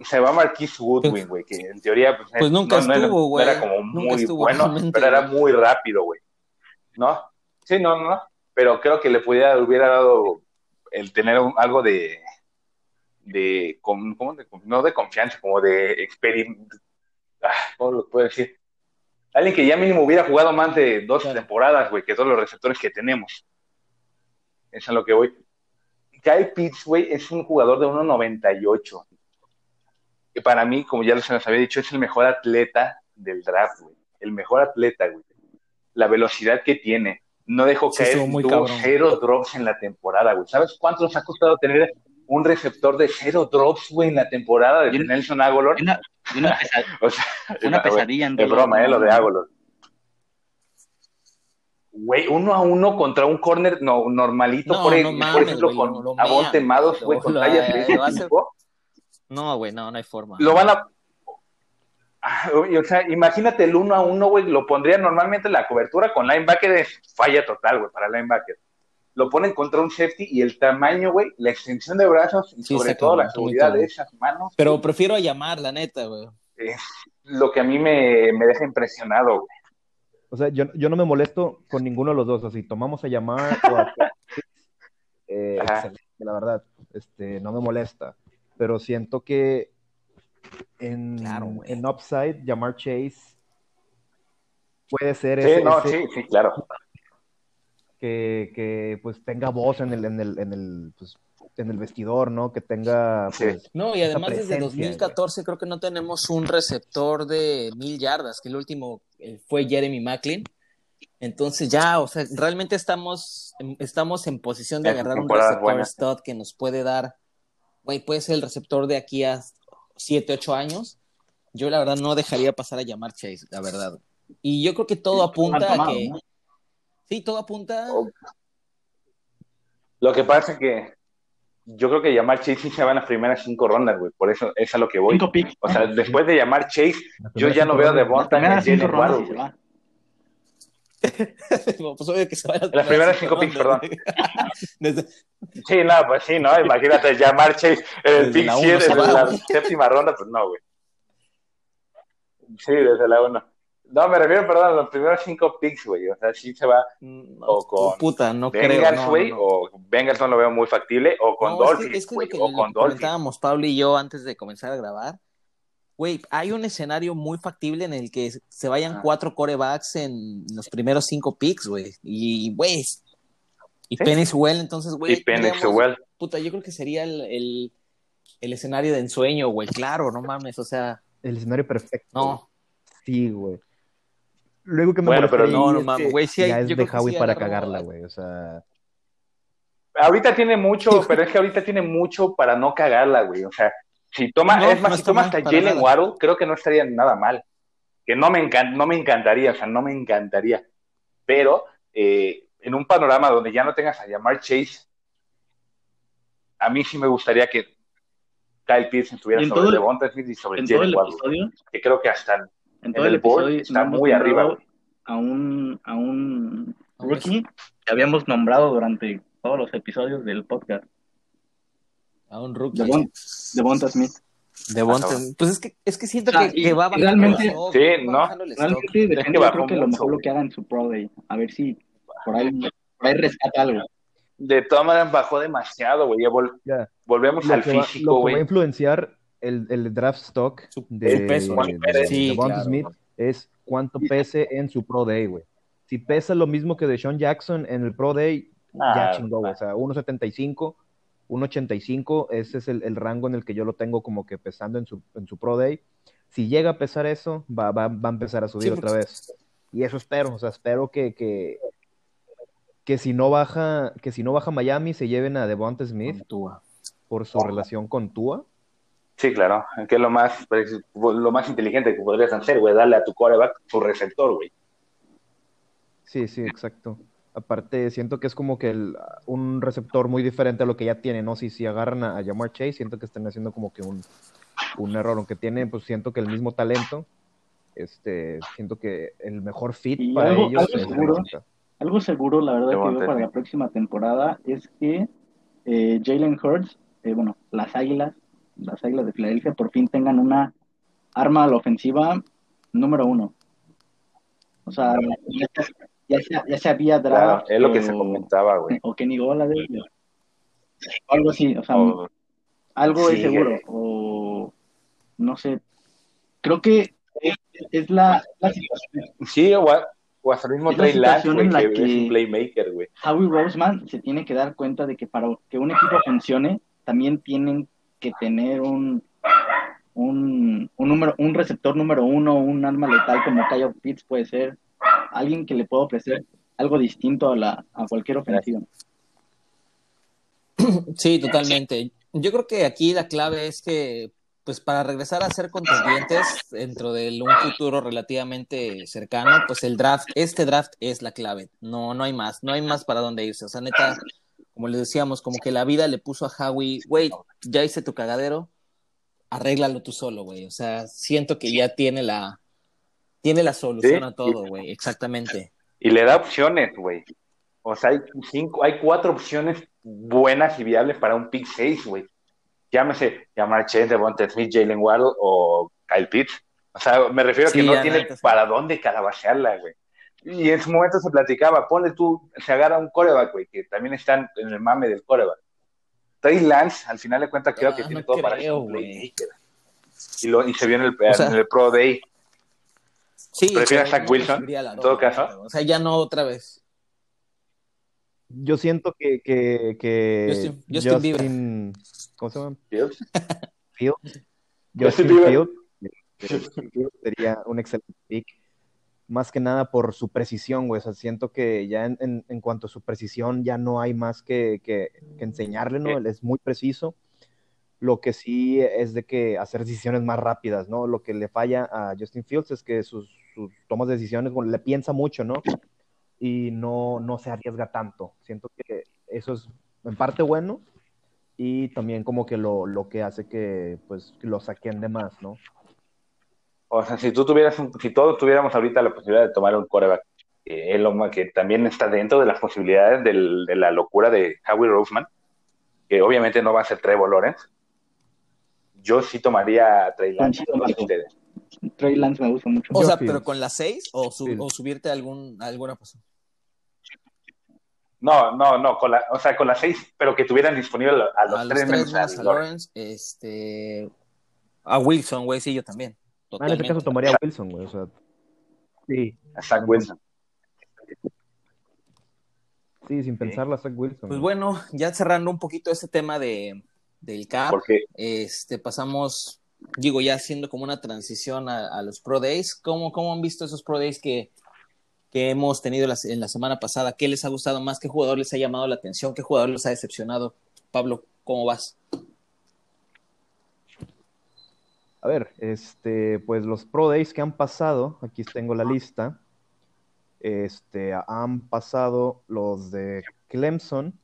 se va Marquis Woodwin, güey, que en teoría pues, pues nunca no, estuvo, güey. era como muy bueno, *laughs* pero era muy rápido, güey. ¿No? Sí, no, no, pero creo que le pudiera, hubiera dado el tener algo de, de, ¿cómo de, no de confianza, como de experiencia, ah, ¿cómo lo puedo decir? Alguien que ya mínimo hubiera jugado más de dos temporadas, güey, que todos los receptores que tenemos. Es lo que voy. Kyle Pitts, güey, es un jugador de 1.98. Que para mí, como ya les había dicho, es el mejor atleta del draft, güey. El mejor atleta, güey. La velocidad que tiene. No dejó caer, tuvo cero drops en la temporada, güey. ¿Sabes cuánto ha costado tener un receptor de cero drops, güey, en la temporada de Nelson Agolor? Una, una, *laughs* una *laughs* pesadilla. En broma, eh, lo de Agolor. Güey, uno a uno contra un corner no, normalito, por, ejemplo, con Avonte Mados, güey, con talla No, güey, no, no hay forma. Lo van a... O sea, imagínate el uno a uno, güey, lo pondría normalmente la cobertura con linebacker es falla total, güey, para linebacker. Lo ponen contra un safety y el tamaño, güey, la extensión de brazos y sobre todo la seguridad de esas manos. Pero prefiero llamar, la neta, güey. Es lo que a mí me, me deja impresionado, güey. O sea, yo, yo, no me molesto con ninguno de los dos. Así, tomamos a llamar o a... *laughs* eh, la verdad, este, no me molesta. Pero siento que en, en Upside, llamar Chase puede ser sí, ese, no, sí, sí, claro. Que, que, pues tenga voz en el, en el, en el pues, en el vestidor, ¿no? Que tenga. Pues, no, y además desde 2014 creo que no tenemos un receptor de mil yardas, que el último eh, fue Jeremy Macklin. Entonces ya, o sea, realmente estamos, estamos en posición de agarrar un receptor stud que nos puede dar, güey, puede ser el receptor de aquí a 7, 8 años. Yo la verdad no dejaría pasar a llamar Chase, la verdad. Y yo creo que todo apunta a que... Sí, todo apunta... Lo que pasa es que yo creo que llamar Chase se va en las primeras cinco rondas, güey. Por eso es a lo que voy. O sea, después de llamar Chase, yo ya no veo de Bonta en el cinco rondas se va. *laughs* pues obvio que se va a las, las primeras cinco picks, perdón. *laughs* Sí, no, pues sí, ¿no? Imagínate llamar Chase en el pick 7 en la séptima ronda, pues no, güey. Sí, desde la 1. No, me refiero, perdón, a los primeros cinco picks, güey. O sea, sí se va mm, o con puta, no Bengals, güey, no, o Bengals no lo veo muy factible, o con Dolphins, güey, o con Dolphins. Comentábamos Pablo y yo antes de comenzar a grabar. Güey, hay un escenario muy factible en el que se vayan ah. cuatro corebacks en los primeros cinco picks, güey. Y, güey, y ¿Sí? Penny Well, entonces, güey. Y Penny Well. Puta, yo creo que sería el, el, el escenario de ensueño, güey. Claro, no mames, o sea. El escenario perfecto. No. Sí, güey. Luego que me bueno, pero no, no mames, güey, sí hay, ya es de Howie sí para cagarla, güey, o sea... Ahorita tiene mucho, *laughs* pero es que ahorita tiene mucho para no cagarla, güey, o sea, si toma, no, es más, no si toma hasta Jalen Waddle, creo que no estaría nada mal, que no me, encan no me encantaría, o sea, no me encantaría, pero eh, en un panorama donde ya no tengas a llamar Chase, a mí sí me gustaría que Kyle Pearson estuviera sobre Devonta Smith y sobre Jalen Waddle, que creo que hasta en todo el, el episodio está muy arriba. A un, a un rookie que habíamos nombrado durante todos los episodios del podcast. A un rookie. De Bonta Smith. De Bonta, pues es que, es que siento o sea, que, que, va bajando realmente, stock, sí, ¿no? Realmente depende, yo creo que lo mejor lo que haga en su Pro Day. A ver si por ahí, por ahí rescata algo. De todas maneras bajó demasiado, güey. Vol yeah. Volvemos lo al físico, güey. Lo que va a influenciar el, el draft stock de, el peso, de, de, sí, de claro. Smith es cuánto pese en su Pro Day, güey. Si pesa lo mismo que de Sean Jackson en el Pro Day, ah, ya chingó, güey. O sea, 1.75, 1.85, ese es el, el, rango en el que yo lo tengo como que pesando en su, en su Pro Day. Si llega a pesar eso, va, va, va a empezar a subir sí, otra vez. Y eso espero, o sea, espero que, que, que si no baja, que si no baja Miami, se lleven a Devonta Smith por su relación con Tua Sí, claro, que es lo más, lo más inteligente que podrías hacer, güey, darle a tu coreback su receptor, güey. Sí, sí, exacto. Aparte, siento que es como que el, un receptor muy diferente a lo que ya tiene, ¿no? Si, si agarran a, a Jamar Chase, siento que están haciendo como que un, un error, aunque tiene, pues siento que el mismo talento, este, siento que el mejor fit y para algo, ellos algo es seguro, algo seguro, la verdad, que veo para la próxima temporada es que eh, Jalen Hurts, eh, bueno, las Águilas, las Águilas de Filadelfia por fin tengan una arma a la ofensiva número uno. O sea, ya, ya, se, había draft. es lo que se comentaba, güey. O Kenny Gola de o algo así, o sea, algo es seguro. O no sé. Creo que es, la, situación. Sí, o, o hasta el mismo Trey güey, que, que, es un playmaker, güey. Howie Roseman se tiene que dar cuenta de que para que un equipo funcione, también tienen que tener un, un, un, número, un receptor número uno, un arma letal como Kyle Pitts puede ser, alguien que le pueda ofrecer algo distinto a, la, a cualquier ofensiva. *clears throat* Sí, totalmente. Yo creo que aquí la clave es que, pues para regresar a ser contendientes dentro de un futuro relativamente cercano, pues el draft, este draft es la clave. No, no hay más, no hay más para dónde irse. O sea, neta, como les decíamos, como que la vida le puso a Howie, güey, ya hice tu cagadero, arréglalo tú solo, güey. O sea, siento que ya tiene la, tiene la solución a todo, güey, exactamente. Y le da opciones, güey. O sea, hay cinco, hay cuatro opciones buenas y viables para un pick 6, güey. Llámese Yamar Chase, Devonta Smith, Jalen Waddle o Kyle Pitts. O sea, me refiero a que no tiene para dónde calabacearla, güey. Y en su momento se platicaba, ponle tú, se agarra un coreback, güey, que también están en el mame del coreback. Trey Lance, al final de cuentas, creo que ah, tiene todo para ser un playmaker. Y, lo, y se vio en el, en el Pro Day. Sí, ¿Prefiere a Zach Wilson, en todo caso? O sea, ya no otra vez. Yo siento que, que, que Justin, Justin, ¿Cómo se llama? Fields. Fields. Justin *laughs* Fields. Sería un excelente pick más que nada por su precisión, güey. O sea, siento que ya en, en, cuanto a su precisión ya no hay más que, que, enseñarle, ¿no? Él es muy preciso. Lo que sí es de que hacer decisiones más rápidas, ¿no? Lo que le falla a Justin Fields es que sus, sus tomas de decisiones, bueno, le piensa mucho, ¿no? Y no, no se arriesga tanto. Siento que eso es en parte bueno y también como que lo, lo que hace que, pues, lo saquen de más, ¿no? O sea, si tú tuvieras, si todos tuviéramos ahorita la posibilidad de tomar un coreback, eh, que también está dentro de las posibilidades de la locura de Howie Roseman, que obviamente no va a ser Trevor Lawrence, yo sí tomaría a Trey Lance. Trey Lance me gusta mucho. O sea, pero con las seis o, subirte a, algún, alguna posición. No, no, no, con la, o sea, con las seis, pero que tuvieran disponible a los, tres, menos a, Lawrence. Este, a Wilson, güey, sí, yo también. Ah, en este caso tomaría a Wilson, güey. O sea, sí. A Zach Wilson. Sí, sin pensarlo a Zach Wilson. Pues bueno, ya cerrando un poquito este tema de, del CAP, este, pasamos, digo, ya haciendo como una transición a, los Pro Days. ¿Cómo, ¿Cómo, han visto esos Pro Days que, que hemos tenido en la semana pasada? ¿Qué les ha gustado más? ¿Qué jugador les ha llamado la atención? ¿Qué jugador les ha decepcionado? Pablo, ¿cómo vas? A ver, este, pues los Pro Days que han pasado, aquí tengo la lista. Este, han pasado los de Clemson,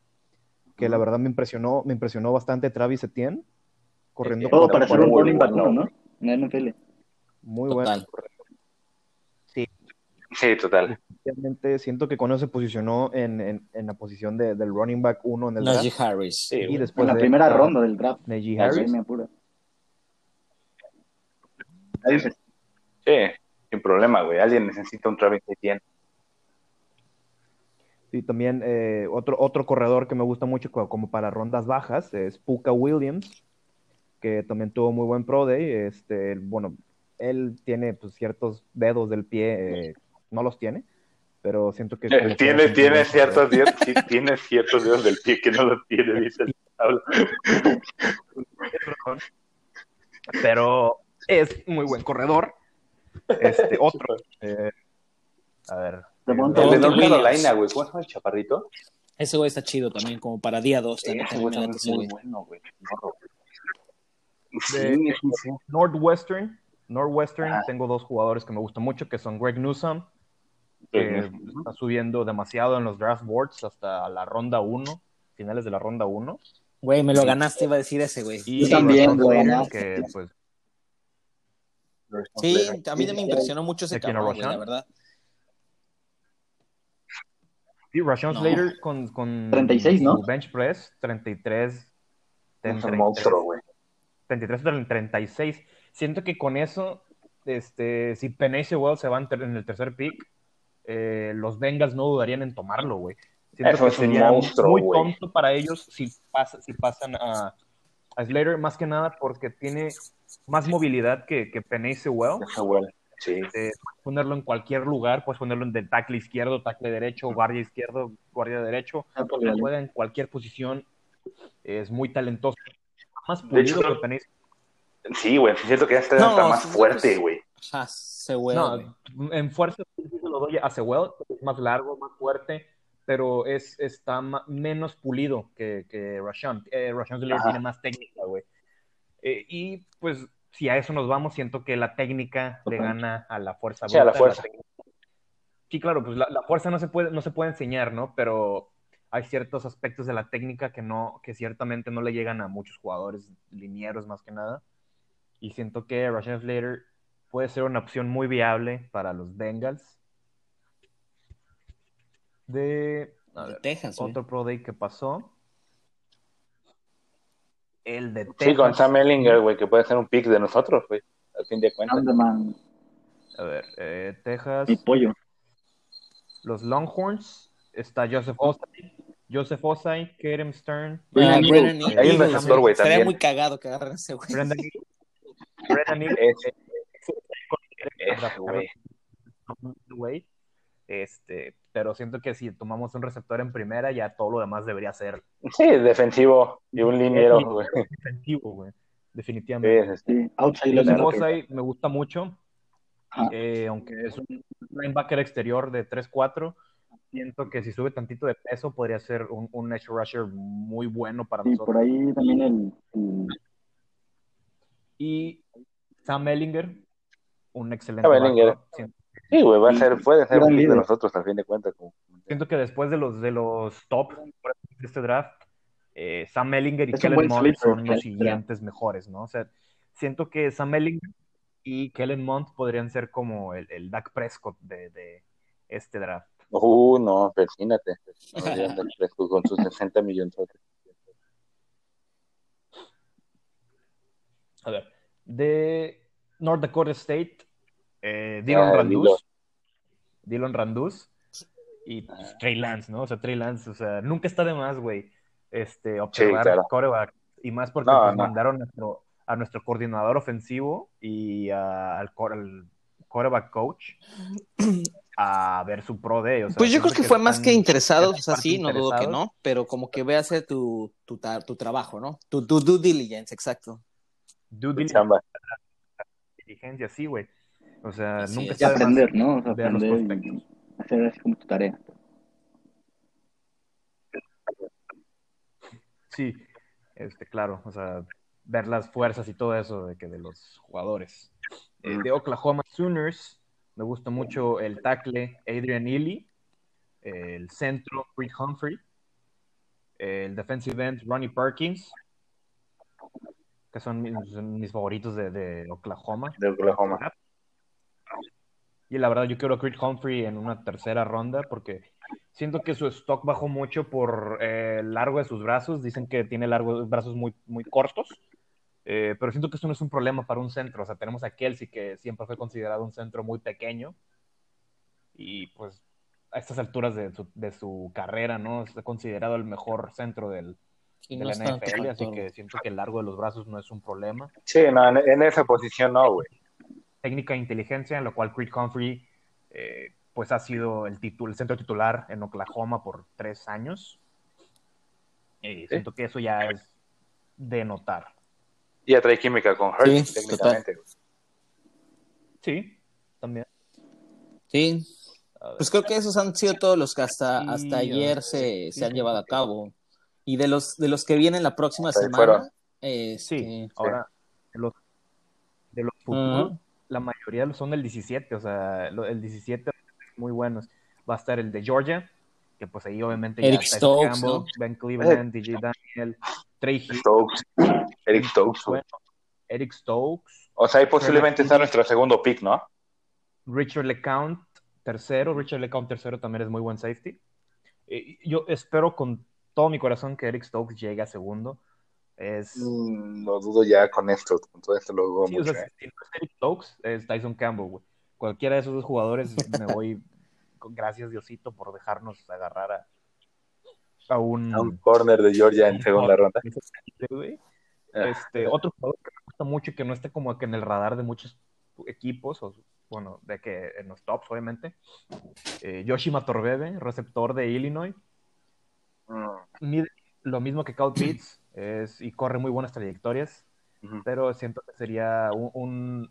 que la verdad me impresionó, me impresionó bastante Travis Etienne, corriendo. Todo para ser un running back, ¿no? En la NFL. Muy bueno. Sí. Sí, total. Realmente siento que eso se posicionó en, en, en la posición de, del running back uno en el Najee Harris. Sí, y después en la primera ronda del draft. Najee Harris. Sí, sin problema, güey. Alguien necesita un Travis Etienne. Sí, también eh, otro, otro corredor que me gusta mucho como para rondas bajas es Puka Williams, que también tuvo muy buen Pro Day. Este, bueno, él tiene pues, ciertos dedos del pie, eh, no los tiene, pero siento que... Eh, tiene, tiene, ciertos dedos, tiene ciertos dedos del pie que no los tiene, dice el *laughs* Pablo. pero es muy buen corredor. Este, *laughs* otro. Eh, a ver. el de North Carolina, güey. ¿Cómo se llama el chaparrito? Ese güey está chido también, como para día 2. También, es muy bueno, güey. Northwestern. Northwestern, tengo dos jugadores que me gustan mucho, que son Greg Newsom, que está subiendo demasiado en los draft boards hasta la ronda 1, finales de la ronda 1. Güey, me lo ganaste, iba a decir ese, güey. Y también, güey. Que, pues, Sí, a mí me impresionó mucho ese cabrón, la verdad. Sí, Rashawn Slater con, con 36, ¿no? bench press, 33. Es un monstruo, güey. 33 o el 36. Siento que con eso, este, si Penny Sewell se va en, el tercer pick, eh, los Bengals no dudarían en tomarlo, güey. Siento Eso que es un sería monstruo, muy güey. tonto para ellos si, pasa, si pasan a, a Slater, más que nada porque tiene más movilidad que, que Penny Sewell. Güey. Sí. Eh, puedes ponerlo en cualquier lugar, puedes ponerlo en del tackle izquierdo, tackle derecho, guardia izquierdo, guardia derecho, juega en cualquier posición, es muy talentoso, más pulido hecho, que Penny Sí, güey. Siento que este No, está más sí, fuerte, sí. güey. Ajá, se güey. No, en fuerza lo doy a Sewell, es más largo, más fuerte, pero es, está menos pulido que, que Rashawn. Eh, Ajá. tiene más técnica, güey. Eh, y pues, si a eso nos vamos, siento que la técnica le gana a la fuerza. Sí, a la bruta, fuerza. Sí, claro, pues la, la fuerza no se, puede, no se puede enseñar, ¿no? Pero hay ciertos aspectos de la técnica que no, que ciertamente no le llegan a muchos jugadores linieros más que nada. Y siento que Rashawn Slater puede ser una opción muy viable para los Bengals. De a De ver, Texas, otro Pro Day que pasó. El de Sí, Texas. con Sam Ellinger, güey, que puede ser un pick de nosotros, güey. Al fin de cuentas. Anderman, A ver, eh, Texas. mi pollo. Los Longhorns. Está Joseph Osai. Joseph Osai, Kerem Stern. Eagles. Eagles, Hay un güey. receptor, güey, Estaría también. muy cagado que agarren ese güey. Brendan Eagles. Brendan ese, güey. Este, pero siento que si tomamos un receptor en primera, ya todo lo demás debería ser Sí, defensivo y un liniero, güey. *laughs* defensivo, güey. Definitivamente. sí, sí. Outside me gusta mucho, eh, aunque es un linebacker exterior de 3-4. Siento que si sube tantito de peso podría ser un, un edge rusher muy bueno para Sí, nosotros. por ahí también el, el- Y Sam Ellinger, un excelente Sam. Siento, Sí, güey, va a ser, puede ser un de nosotros al fin de cuentas. como- siento que después de los de los top de este draft, eh, Sam Ellinger y Kellen Mond son los siguientes mejores, ¿no? O sea, siento que Sam Ellinger y Kellen Mond podrían ser como el, el Dak Prescott de, de este draft. Uh, no, persínate. *laughs* No, con sus 60 millones. A ver, de North Dakota State, eh, Dylan Ah, Randus. Dylan Randus y pues, Trey Lance, ¿no? O sea, Trey Lance, o sea, nunca está de más, güey, este, observar claro. quarterback. Y más porque No, pues, no. mandaron a nuestro, a nuestro coordinador ofensivo y a- al, core- al quarterback coach a ver su pro. O sea, Pues yo creo que fue más que interesados, o sea, sí, no dudo que no, pero como que ve a hacer tu, tu, tu trabajo, ¿no? Tu, tu due diligence, exacto. Due diligence, diligencia, sí, güey. O sea, Así nunca es. más aprender, ¿no? O sea, aprender y hacer así como tu tarea. Sí, este, claro, o sea, ver las fuerzas y todo eso de que de los jugadores. Eh, de Oklahoma Sooners, me gusta mucho el tackle Adrian Ely, el centro Creed Humphrey, el defensive end Ronnie Perkins, que son mis, son mis favoritos de, de Oklahoma. De Oklahoma. Y la verdad, yo quiero a Creed Humphrey en una tercera ronda porque siento que su stock bajó mucho por eh, el largo de sus brazos. Dicen que tiene largos brazos muy, muy cortos. Eh, pero siento que eso no es un problema para un centro. O sea, tenemos a Kelsey, que siempre fue considerado un centro muy pequeño. Y pues a estas alturas de su, de su carrera, ¿no? Está considerado el mejor centro del, de no la NFL. Así que siento que el largo de los brazos no es un problema. Sí, no, en, en esa posición no, güey. Técnica e inteligencia, en lo cual Creed Humphrey eh, pues ha sido el, el centro titular en Oklahoma por tres años. Y siento que eso ya es de notar. Y ya trae química con Hurt, Sí, técnicamente. Sí, también. Sí, pues creo que esos han sido todos los que hasta, Sí, hasta ayer se, sí, se han sí, llevado a cabo. Y de los, de los que vienen la próxima semana, este, Sí, ahora de los, de los futuros. La mayoría son del 17, o sea, el 17 muy buenos. Va a estar el de Georgia, que pues ahí obviamente Eric está Stokes, Campbell, ¿no? Ben Cleveland, DJ Daniel, Trey Hill, Stokes. Eric Stokes, bueno, Eric Stokes, O sea, ahí posiblemente está nuestro segundo pick, ¿no? Richard LeCount, tercero. Richard LeCount, tercero, también es muy buen safety. Eh, yo espero con todo mi corazón que Eric Stokes llegue a segundo, Es... Mm, lo dudo ya con esto, con todo esto lo dudo Sí, o sea, ¿eh? si no es Eric Stokes, es Tyson Campbell, güey. Cualquiera de esos dos jugadores *laughs* me voy, con- gracias Diosito por dejarnos agarrar a, a un... A un corner de Georgia en segunda ronda. Ah. Este, otro jugador que me gusta mucho y que no esté como que en el radar de muchos equipos, o bueno, de que en los tops, obviamente. Eh, Yoshi Matorbebe, receptor de Illinois. Mm, Mide lo mismo que Cal Pitts es, y corre muy buenas trayectorias, ujú. pero siento que sería un, un,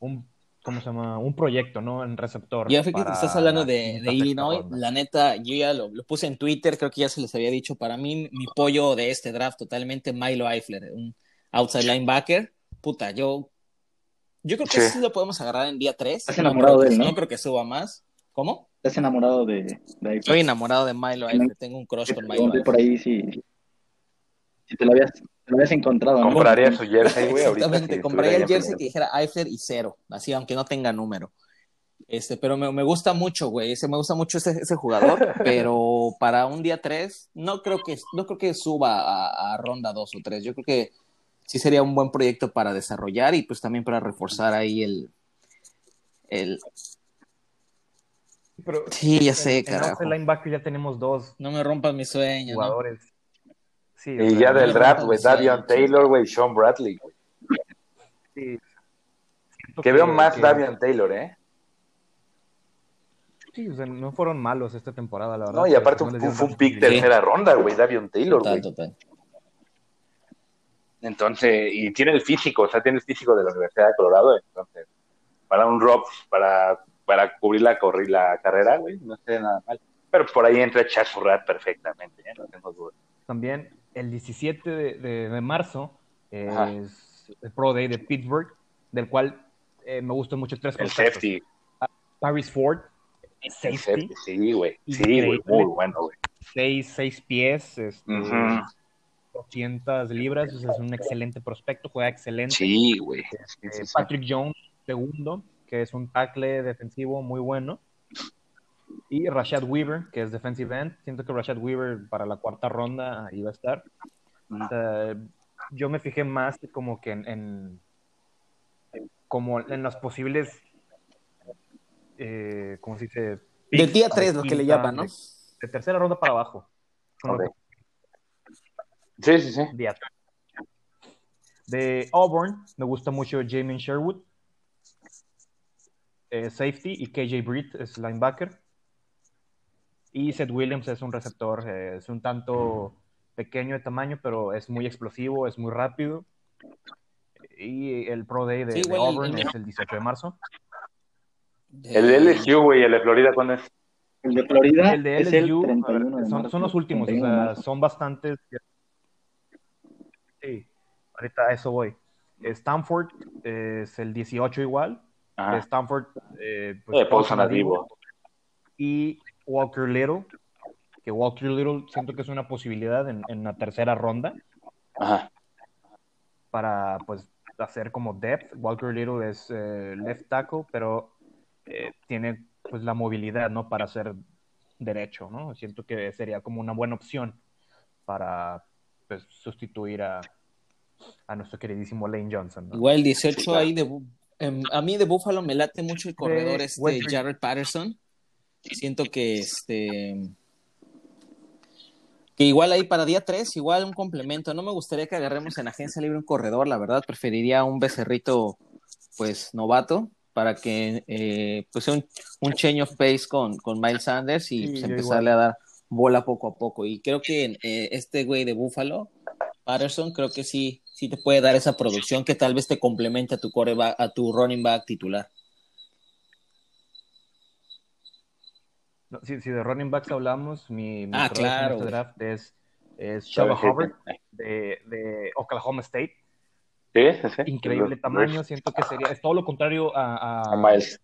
un- ¿cómo se llama? Un proyecto, ¿no? En receptor. Ya fíjate que para estás hablando la de, de Illinois. ronda. La neta, yo ya lo, lo puse en Twitter, creo que ya se les había dicho. Para mí, mi pollo de este draft totalmente Milo Eifler, un outside linebacker. Puta, yo, yo creo que Sí. sí lo podemos agarrar en día 3. Estás enamorado de él, ¿no? No creo que suba más. ¿Cómo? Estás enamorado de, de ahí. Estoy enamorado de Milo Eifler, tengo un crush con Milo Pregunté por Eifler. ahí si, si te lo habías, te lo habías encontrado. ¿no? Compraría su jersey, güey, ahorita. Exactamente, si compraría el jersey que dijera Eifler y cero, así aunque no tenga número. Este, pero me, me gusta mucho, güey, ese, me gusta mucho ese, ese jugador, *laughs* pero para un día 3 no creo que no creo que suba a, a ronda 2 o 3. Yo creo que sí sería un buen proyecto para desarrollar y pues también para reforzar ahí el el Pero Sí, ya en- sé, en carajo. outside linebacker ya tenemos dos no me rompas mi sueño, ¿no? Sí, Y ya del draft, güey, Davion. Taylor, güey, Sean Bradley, güey. Sí. Siento Que veo más que- Davion Taylor, ¿eh? Sí, o sea, no fueron malos esta temporada, la verdad. No, y aparte no fue, un pick utilidad. tercera ronda, güey, Davion Taylor, güey. total. Entonces, y tiene el físico, o sea, tiene el físico de la Universidad de Colorado, entonces, para un rock, para, para cubrir la, la carrera, güey, no sé nada mal. Pero por ahí entra Chaz Surratt perfectamente, ¿eh? No tengo duda. También el 17 de, de- de marzo es el Pro Day de Pittsburgh, del cual eh, me gustan mucho tres El prospectos. safety, Paris Ford, el safety, safety, sí, güey, sí, güey, muy bueno, güey. seis, seis pies, este, Ujú. 200 libras, o sea, es un excelente prospecto, juega excelente. Sí, güey. Sí, sí. Patrick Jones, segundo, que es un tackle defensivo muy bueno. Y Rashad Weaver, que es defensive end. Siento que Rashad Weaver para la cuarta ronda iba a estar. O sea, yo me fijé más como que en, en- como en las posibles, eh, ¿cómo se dice? Del Picks día de 3 lo que le llaman, ¿no? De, de tercera ronda para abajo. Son los Ok. Sí, sí, sí. días. De Auburn, me gusta mucho Jamin Sherwood, eh, safety, y KJ Britt es linebacker. Y Seth Williams es un receptor, eh, es un tanto pequeño de tamaño, pero es muy explosivo, es muy rápido. Y el Pro Day de, Sí, de igual el- Auburn el- es el 18 de marzo. El de LSU, güey, el de Florida, ¿cuándo es? El de Florida El de es el LSU, a ver, 31 de son, marzo. son los últimos, o 31 de sea, son bastantes. Sí, ahorita a eso voy. Stanford es el 18 igual. Ajá. Stanford, eh, Eh, pues, Paulson Adibo. Y Walker Little, que Walker Little siento que es una posibilidad en, en la tercera ronda Ajá. para pues hacer como depth. Walker Little es eh, left tackle, pero eh, tiene pues la movilidad, ¿no? Para ser derecho, ¿no? Siento que sería como una buena opción para pues, sustituir a, a nuestro queridísimo Lane Johnson, ¿no? Igual el 18 Sí, claro. ahí de em, a mí de Buffalo me late mucho el corredor este. Jared Patterson. Siento que este que igual ahí para día 3, igual un complemento. No me gustaría que agarremos en agencia libre un corredor, la verdad, preferiría un becerrito pues novato para que eh, pues sea un, un change of pace con, con Miles Sanders y pues, empezarle igual. a dar bola poco a poco. Y creo que eh, este güey de Buffalo, Patterson, creo que sí, sí te puede dar esa producción que tal vez te complemente a tu coreback, a tu running back titular. No, si, si de running backs hablamos, mi, mi Ah, en este draft es, es Sabe, Hubbard de, de Oklahoma State. Sí, sí, sí. Increíble tamaño, siento que sería, es todo lo contrario a, a, A Miles.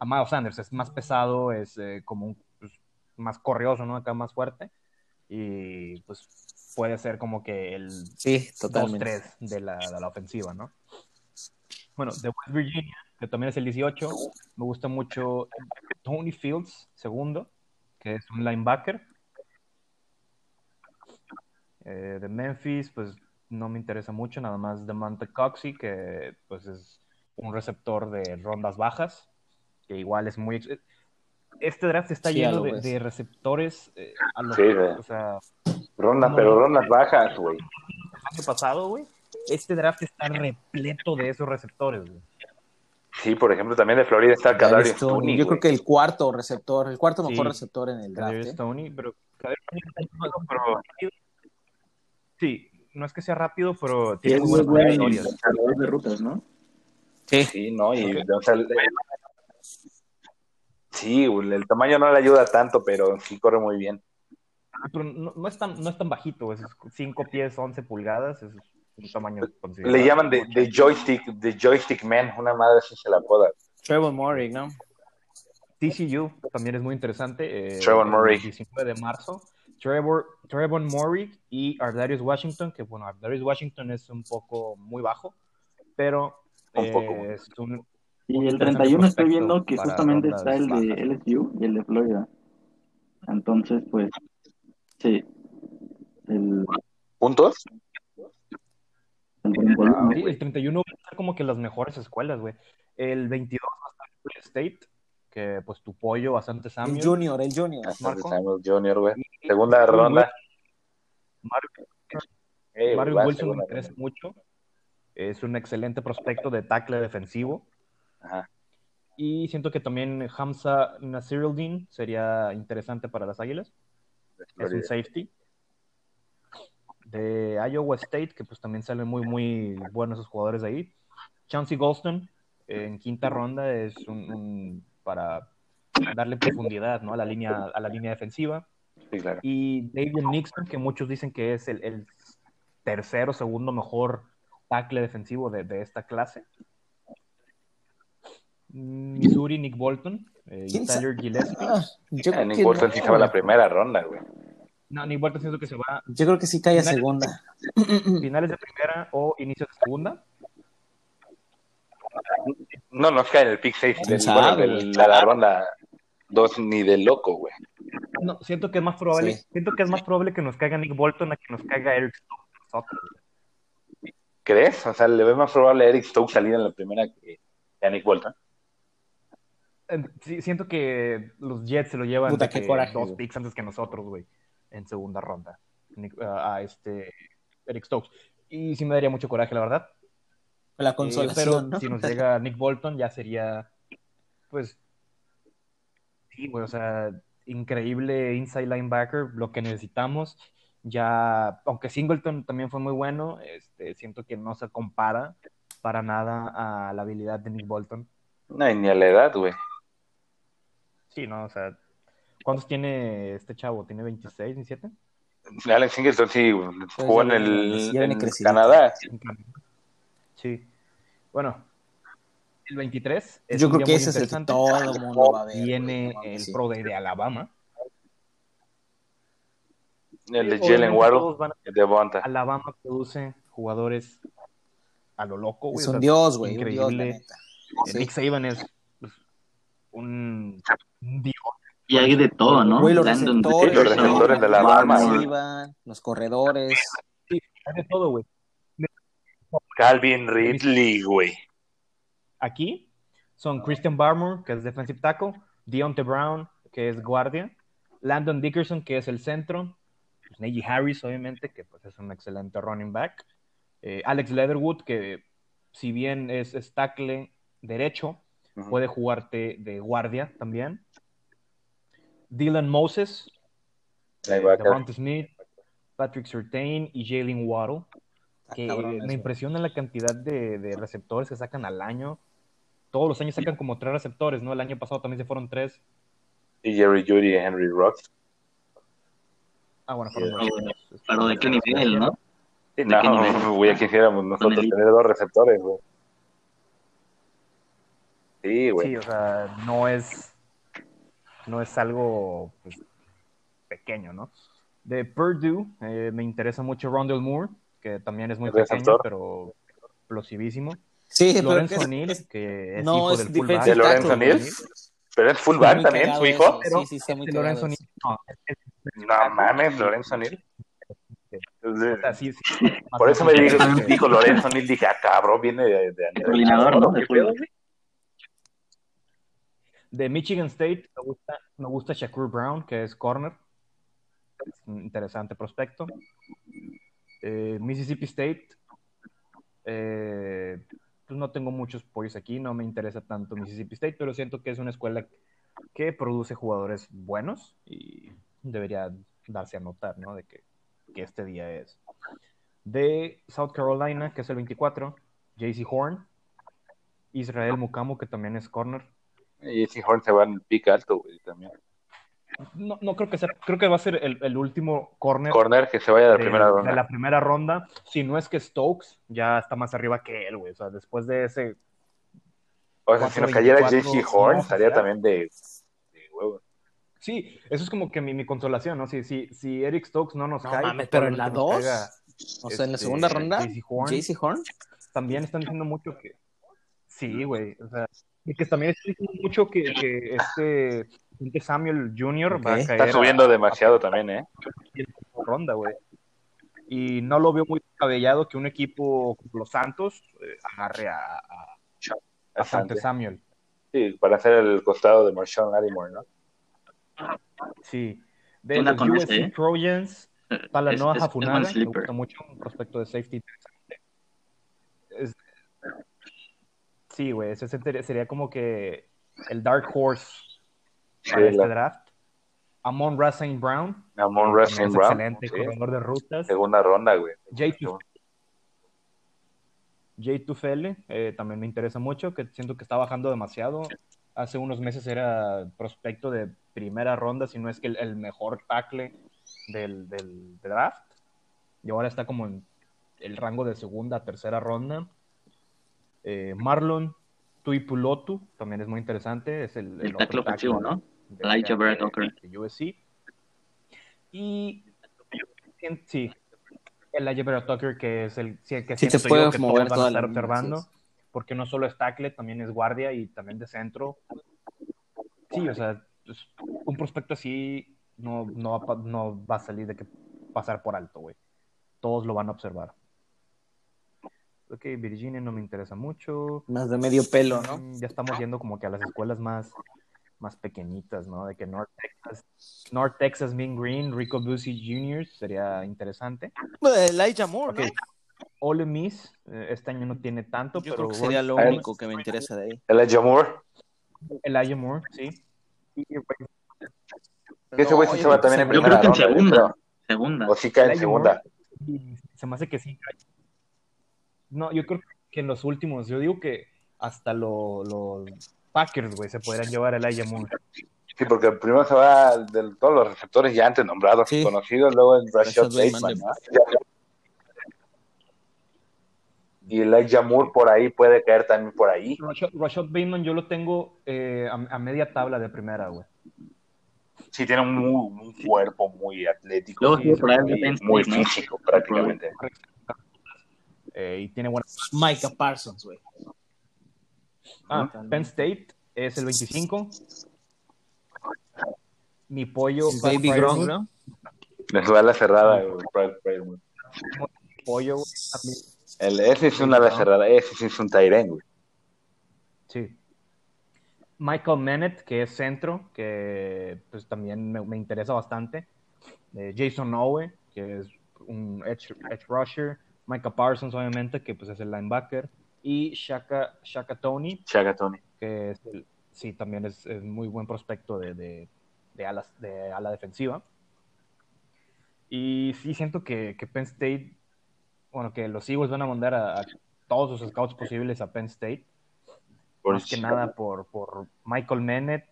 a Miles Sanders, es más pesado, es eh, como un, pues, más corrioso, ¿no? Acá más fuerte. Y pues puede ser como que el Sí, totalmente. 2-3 de la, de la ofensiva, ¿no? Bueno, de West Virginia, que también es el 18, me gusta mucho Tony Fields, segundo, que es un linebacker. Eh, de Memphis, pues no me interesa mucho, nada más de Monte Coxey, que pues es un receptor de rondas bajas, que igual es muy... Este draft está Sí, lleno de, receptores eh, a lo Sí, güey. o sea, Rondas, No, pero rondas bajas, güey. el año pasado, güey, este draft está repleto de esos receptores, güey. Sí, por ejemplo, también de Florida está Kadarius Stoney. Toney, Yo güey. creo que el cuarto receptor, el cuarto Sí. mejor receptor en el draft. Kadarius ¿eh? Toney, pero pero sí, no es que sea rápido, pero tiene muy buenas buen historias. de rutas, ¿no? Sí. Sí, ¿no? Y, o sea, el- sí, el tamaño no le ayuda tanto, pero sí corre muy bien. Pero no, no es tan, no es tan bajito, es 5 pies, 11 pulgadas, es un tamaño considerable. Le llaman de, de joystick, de joystick man, una madre así se la poda. Trevor Murray, ¿no? TCU también es muy interesante. eh, Trevor el Murray. 19 de marzo. Trevor, Trevor Murray y Ardarius Washington, que bueno, Ardarius Washington es un poco muy bajo, pero Un eh, poco. es un, Y el interesante 31 estoy viendo que justamente está el de. LSU y el de Florida. Entonces, pues, sí. El, ¿Puntos? El 31. Sí, el 31 va a ser como que las mejores escuelas, güey. El 22 va a estar Florida State, que pues tu pollo bastante El Samuel. Junior, el Junior. Marco. Samuel Junior, güey. Segunda ronda. Mar- Eh, Marvin va, Wilson me interesa ronda. mucho. Es un excelente prospecto de tackle defensivo. Ajá. Y siento que también Hamza Nasiruddin sería interesante para las Águilas. Es un safety. De Iowa State, que pues también salen muy, muy buenos esos jugadores de ahí. Chauncey Golston, eh, en quinta ronda, es un, un- para darle profundidad ¿no? a, la línea, a la línea defensiva. Sí, claro. Y David Nixon, que muchos dicen que es el, el tercero, segundo mejor tackle defensivo de, de esta clase. Mm, Missouri, Nick Bolton, eh, y ¿Quién sa- Tyler Gillespie. Ah, yo, Eh, Nick Bolton no, sí estaba en la primera ronda, güey. No, Nick Bolton siento que se va Yo creo que sí cae a segunda. *clears throat* finales de primera o inicio de segunda. No nos cae en el pick 6 ¿Quién del, sabe, bueno, del- güey? la, la ronda 2 ni de loco, güey. No, siento que es más probable, Sí. siento que es más probable que nos caiga Nick Bolton a que nos caiga Eric Stokes a nosotros. ¿Crees? O sea, le ve más probable a Eric Stokes salir en la primera que a Nick Bolton. Sí, siento que los Jets se lo llevan Puta, de qué que coraje, dos güey. picks antes que nosotros, güey, en segunda ronda. Nick- a este Eric Stokes. Y sí me daría mucho coraje, la verdad. La Eh, consolación, pero ¿no? si nos *laughs* llega Nick Bolton, ya sería, pues, sí, güey, o sea, increíble inside linebacker, lo que necesitamos. Ya, aunque Singleton también fue muy bueno, este, siento que no se compara para nada a la habilidad de Nick Bolton. No, y ni a la edad, güey. Sí, no, o sea, ¿cuántos tiene este chavo? ¿Tiene 26, 27? Alex Singleton sí jugó en el en. Canadá. Sí. Bueno, el 23 es Yo un creo que ese es el que interesante. todo el mundo va a ver. Viene el sí. Pro Day de Alabama. El de Jalen Waddle, el de Bonta. Alabama produce jugadores a lo loco, güey. Es o un sea, dios, güey. Un dios, la Increíble. neta. Eh, Sí. Nick Saban es pues, un, un dios. Y hay de todo, ¿no? Güey, los receptores, los receptores de la. Iban, los corredores. Hay de todo, güey. Calvin Ridley, güey. Aquí son Christian Barmore, que es defensive tackle, Deontay Brown, que es guardia, Landon Dickerson, que es el centro, pues, Najee Harris, obviamente, que pues, es un excelente running back, eh, Alex Leatherwood, que si bien es, es tackle derecho, puede jugarte de guardia también. Dylan Moses, Linebacker. Devonta Smith, Patrick Surtain y Jalen Waddle. Está Que cabrón me impresiona la cantidad de, de receptores que sacan al año. Todos los años sacan como tres receptores, ¿no? El año pasado también se fueron tres. Y Jerry Judy y Henry Rocks. Ah, bueno, fueron Sí. dos. Pero de qué nivel, ¿no? Sí, ¿De qué nivel? no, *laughs* güey, ya quisiéramos nosotros tener dos receptores, güey. Sí, güey. Sí, o sea, no es, no es algo pues, pequeño, ¿no? De Purdue, eh, me interesa mucho Rondell Moore, que también es muy pequeño, receptor. pero explosivísimo. Sí, pero Lorenzo que es- O'Neal, es- que es no, hijo es del fullback. ¿De Lorenzo güey. Pero es fullback también, su hijo. Pero Sí, sí, está muy Lorenzo eso. O'Neal, no, es- No mames, Lorenzo O'Neal. O sea, sí, sí, Por eso me dijo, que- dijo Lorenzo Neal, dije, ah, cabrón, viene de, de ¿no? ¿Qué De pedo, fútbol. güey? De Michigan State me gusta, Shakur Brown, que es corner. Es un interesante prospecto. Eh, Mississippi State. eh, pues no tengo muchos pollos aquí, no me interesa tanto Mississippi State, pero siento que es una escuela que produce jugadores buenos y debería darse a notar, ¿no? De que, que este día es. De South Carolina, que es el 24, JC Horn. Israel Mukamo, que también es corner. Y ese Horn se va en pick alto, güey, también. No, no creo que sea, creo que va a ser el, el último corner, Corner que se vaya de la de, primera de ronda. la primera ronda. Si no es que Stokes ya está más arriba que él, güey. O sea, después de ese. O sea, si nos cayera 4.24, JC Horn, no, estaría también de, de huevo. Sí, eso es como que mi, mi consolación, ¿no? Si, si, si Eric Stokes no nos No cae. mames, pues pero en la probablemente nos 2. caiga, O sea, en la este, segunda ronda, JC Horn. JC Horn. También están diciendo mucho que. Sí, güey. O sea, y que también diciendo mucho que, que este. que Samuel Jr. va a caer. Está subiendo a- demasiado también, ¿eh? ronda, güey. Y no lo veo muy cabellado que un equipo como los Santos eh, agarre a, a. Sante Samuel. Sí, para hacer el costado de Marshawn Lattimore, ¿no? Sí. De los con USC este, ¿eh? Trojans, Es- es- es Hafunaga, buen me gusta mucho, un prospecto de safety interesante. Es- Sí, güey, ese sería como que el Dark Horse Sí, para este la- draft. Amon Rassane Brown, Amon es Brown. excelente sí. corredor de rutas. Segunda ronda, güey. Jay Jay Tufele eh, también me interesa mucho, que siento que está bajando demasiado. Hace unos meses era prospecto de primera ronda, si no es que el, el mejor tackle del, del draft. Y ahora está como en el rango de segunda, tercera ronda. Eh, Marlon Tuipulotu también es muy interesante. Es el, El otro tackle ofensivo, ¿no? de- Elijah Vera Tucker. de USC. Y sí, Elijah Vera Tucker, que es el sí, que Sí te siento puede yo que mover todos van a estar observando, porque no solo es tackle, también es guardia y también de centro. Sí, o sea, pues, un prospecto así no, no, va, a pa- no va a salir de que pasar por alto, güey. Todos lo van a observar. Ok, Virginia no me interesa mucho. Más de medio pelo, ¿no? Mm, Ya estamos yendo como que a las escuelas más, más pequeñitas, ¿no? De que North Texas, North Texas Mean Green, Rico Busey Jr. sería interesante. Elijah Moore, Ok. Ole Miss, eh, este año no tiene tanto, Yo pero creo que sería lo único que me interesa de ahí. Elijah Moore. Elijah Moore, sí. Pues, ese güey sí se va creo que también en se- Yo primera creo que en segunda. Segunda. O sí cae en segunda. Moore, se me hace que sí. No, yo creo que en los últimos, yo digo que hasta lo- los Packers, güey, se podrían llevar a Elijah Moore. Sí, porque primero se va de todos los receptores ya antes nombrados, Sí. conocidos, luego el Rashad Bateman. Y Elijah Moore por ahí puede caer también por ahí. Rashad, Rashad Bateman yo lo tengo eh, a, a media tabla de primera, güey. Sí, tiene un, muy- un cuerpo muy atlético, Luego sí, muy, muy físico prácticamente. Eh, y tiene buena... Micah Parsons, güey. Ah, Penn State es el 25. Mi pollo... Baby Gronk, ¿no? Les da la cerrada. güey, pollo, güey. El, ese es una ala cerrada, ese sí es un Tyren, güey. Sí. Michael Mennett, que es centro, que pues también me, me interesa bastante. Eh, Jason Owe, que es un edge, edge rusher. Micah Parsons, obviamente, que pues es el linebacker. Y Shaka, Shaka Tony, Chaga Tony. que es el- sí, también es, es muy buen prospecto de, de, de alas, de ala defensiva. Y sí siento que, que Penn State, bueno, que los Eagles van a mandar a, a todos sus scouts posibles a Penn State. Por más que nada por, por Michael Mennett,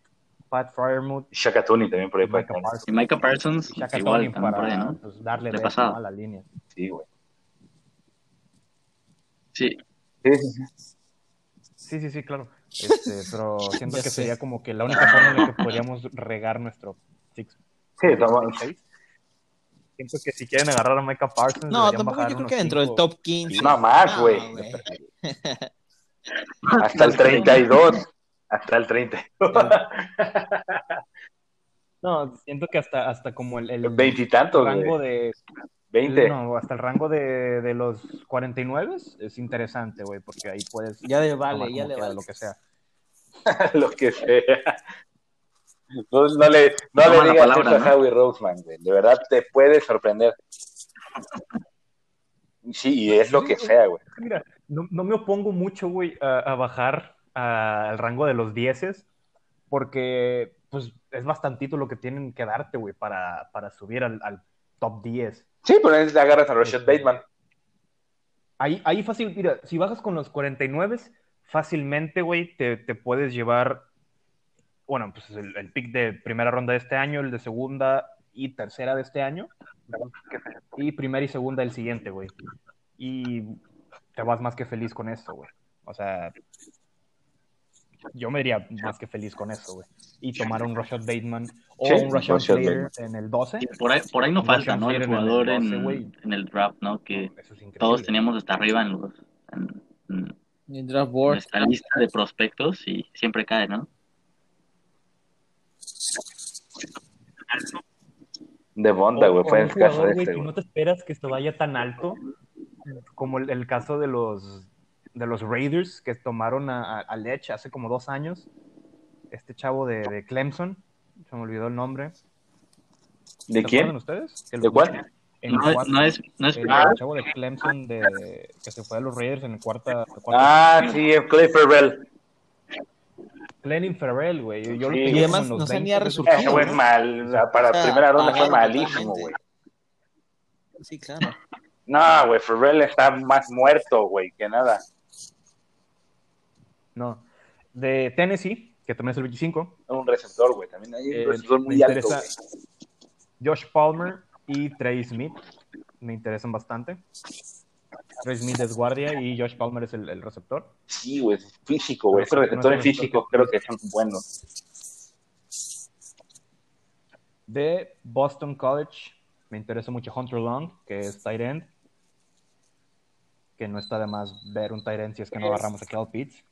Pat Fryermuth, Shaka Tony también por ahí Micah. Parsons, Y Micah Parsons, Shaka igual Tony también por ahí, para ¿no? pues, darle De a la línea. Sí, güey. Sí. Sí, sí, sí. Claro. Este, *laughs* pero siento Ya que sé. sería como que la única forma en la que podríamos regar nuestro six. Sí. Siento que si quieren agarrar a Micah Parsons, No, deberían tampoco bajar yo creo unos que dentro del top 15. No, más, güey. *laughs* Hasta el 32. Hasta el 32. *laughs* No, siento que hasta, hasta como el, el Veintitantos, rango de 20. No, hasta el rango de, de los 49 es interesante, güey, porque ahí puedes. Ya le vale, ya le vale. Lo que sea. *laughs* lo que sea. No, no le, no le la digas palabra, eso a Howie Roseman, güey. De verdad te puede sorprender. Sí, y es lo que sea, güey. Mira, no, no me opongo mucho, güey, a, a bajar a- al rango de los 10 porque, pues, es bastantito lo que tienen que darte, güey, para, para subir al, al top 10. Sí, pero ahí agarras a Rashad Bateman. Ahí, ahí fácil, mira, si bajas con los 49, fácilmente, güey, te, te puedes llevar, bueno, pues el, el pick de primera ronda de este año, el de segunda y tercera de este año, y primera y segunda del siguiente, güey. Y te vas más que feliz con eso, güey. O sea, yo me iría más que feliz con eso, güey. Y tomar un Rashad Bateman o Sí, un Rashad Rashad Slater en el 12. Y por ahí, por ahí no falta, ¿no? El Slater en el jugador 12, en, el draft, ¿no? Que Eso es increíble. todos teníamos hasta arriba en, los, en, draft board. nuestra lista de prospectos y siempre cae, ¿no? De Bonda, güey, fue el caso de este, no te esperas que se vaya tan alto como el, el caso de los de los Raiders que tomaron a, a, a Lech hace como dos años. Este chavo de, de Clemson, se me olvidó el nombre. ¿De ¿Se quién? ustedes? ¿De cuál? en No, cuarta- no es, no es el, Ah. chavo de Clemson de, que se fue a los Raiders en el cuarta. cuarta Ah, sí, es Clay Ferrell. Clennin Farrell, güey. Yo Sí. Y además no se 20, ni ha güey. resurgido. Ese güey es mal. Para O sea, primera ronda fue malísimo, güey. Sí, claro. No, güey, Ferrell está más muerto, güey, que nada. No. De Tennessee, que también es el 25. Un receptor, güey. También hay un Eh, receptor muy alto, güey. Josh Palmer y Trey Smith. Me interesan bastante. Trey Smith es guardia y Josh Palmer es el, el receptor. Sí, güey, es físico, güey. No receptores físicos creo que son buenos. De Boston College, me interesa mucho Hunter Long, que es tight end. Que no está de más ver un tight end si es que no agarramos a Cal Pitts.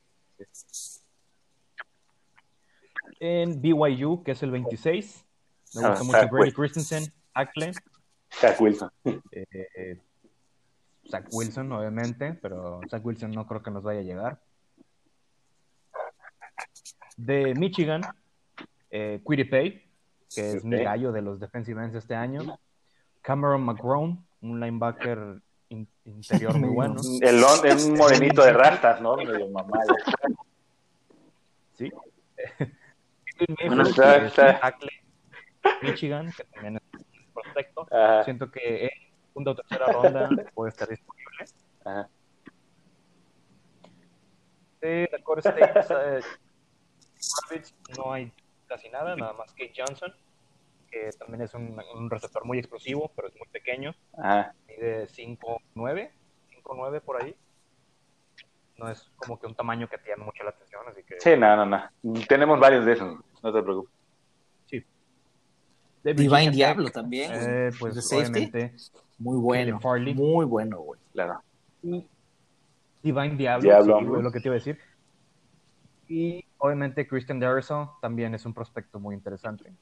En BYU, que es el 26, me Ah, gusta mucho Zach Brady. Christensen, Ackle, Zach Wilson. *laughs* eh, Zach Wilson, obviamente, pero Zach Wilson no creo que nos vaya a llegar. De Michigan, eh, que es mi gallo de los defensive ends este año. Cameron McGrone, un linebacker in- interior muy *laughs* bueno. El es un morenito de rastas, ¿no? *laughs* Medio mamado. Sí. *laughs* Bueno, está- está. Michigan, que también es prospecto. Ajá, Siento que en segunda o tercera ronda puede estar disponible. ajá. De Dakota State, eh, Rabbits, no hay casi nada, nada más que Johnson, que también es un, un receptor muy explosivo, pero es muy pequeño, Ajá. mide 5'9", 5'9", por ahí. No es como que un tamaño que te llame mucho la atención, así que... Sí, no, no, no. Tenemos varios de esos, no te preocupes. De Virginia Divine Tech, Diablo también. güey. eh, pues De safety. obviamente Muy bueno. Muy bueno, güey. Claro. y Divine Diablo, Diablo, sí, fue lo que te iba a decir. Y obviamente Christian Darrison también es un prospecto muy interesante.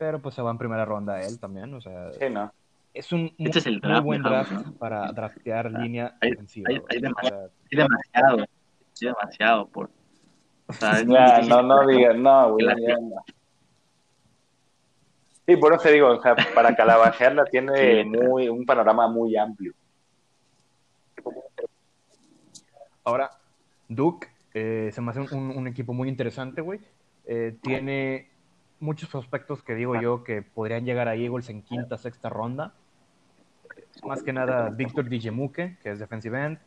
Pero pues se va en primera ronda él también, o sea, Sí, no. es un muy, Este es el muy draft, buen digamos, draft ¿no? para draftear línea hay- ofensiva. hay- hay O sea, Sí, demasiado. Sí, demasiado. Por... O sea, es muy Ya, difícil, no, no digas, no, güey. Sí, por eso te digo, o sea, para calabacearla *laughs* tiene muy, un panorama muy amplio. Ahora, Duke eh, se me hace un equipo muy interesante, güey. Eh, tiene muchos prospectos que digo yo que podrían llegar a Eagles en quinta, sexta ronda. Más que nada, Víctor Dijemuke, que es defensive end.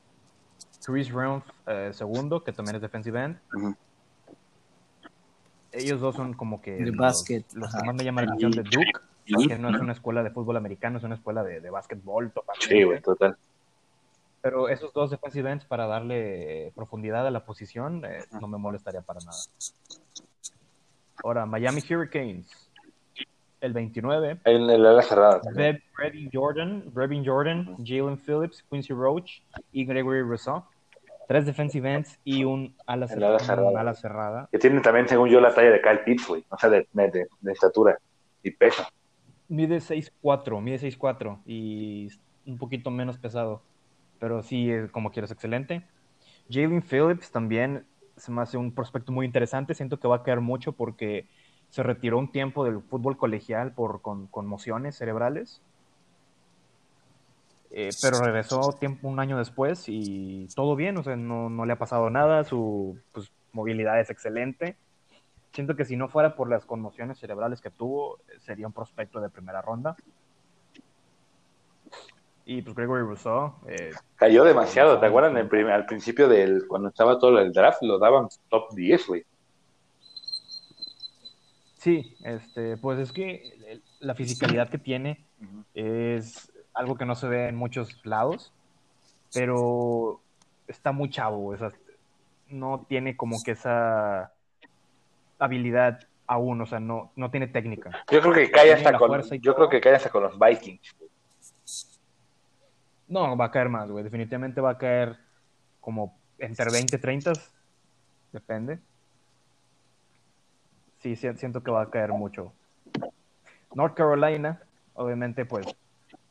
Chris Rumpf, eh, segundo, que también es defensive end. Ellos dos son como que De los, básquet, los que más me llaman la atención de Duke, que no es una escuela de fútbol americano, es una escuela de, de básquetbol. Sí, güey, total. Pero esos dos defensive ends para darle profundidad a la posición eh, no me molestaría para nada. Ahora, Miami Hurricanes. El 29. En el ala cerrada Brevin Jordan, Brevin Jordan, Jalen Phillips, Quincy Roach y Gregory Rousseau. Tres defensive ends y un ala, cerrada, un ala cerrada. Que tiene también, según yo, la talla de Kyle Pitts, güey. O sea, de, de, de estatura y peso. Mide 6'4, mide 6'4 y un poquito menos pesado. Pero sí, eh, como quieras, excelente. Jalen Phillips también se me hace un prospecto muy interesante. Siento que va a caer mucho porque se retiró un tiempo del fútbol colegial por con, conmociones cerebrales. Eh, pero regresó tiempo un año después y todo bien, o sea, no, no le ha pasado nada, su pues, movilidad es excelente. Siento que si no fuera por las conmociones cerebrales que tuvo, sería un prospecto de primera ronda. Y pues Gregory Rousseau. Eh, Cayó demasiado, ¿te acuerdas? El primer, al principio del, cuando estaba todo el draft, lo daban top 10, güey. Sí, este, pues es que la fisicalidad que tiene es algo que no se ve en muchos lados, pero está muy chavo, o sea, no tiene como que esa habilidad aún, o sea, no, no tiene técnica. Yo creo que cae hasta con, yo creo que cae hasta con los Vikings. No, va a caer más, güey. Definitivamente va a caer como entre 20 y 30. Depende. Sí, siento que va a caer mucho. North Carolina, obviamente, pues,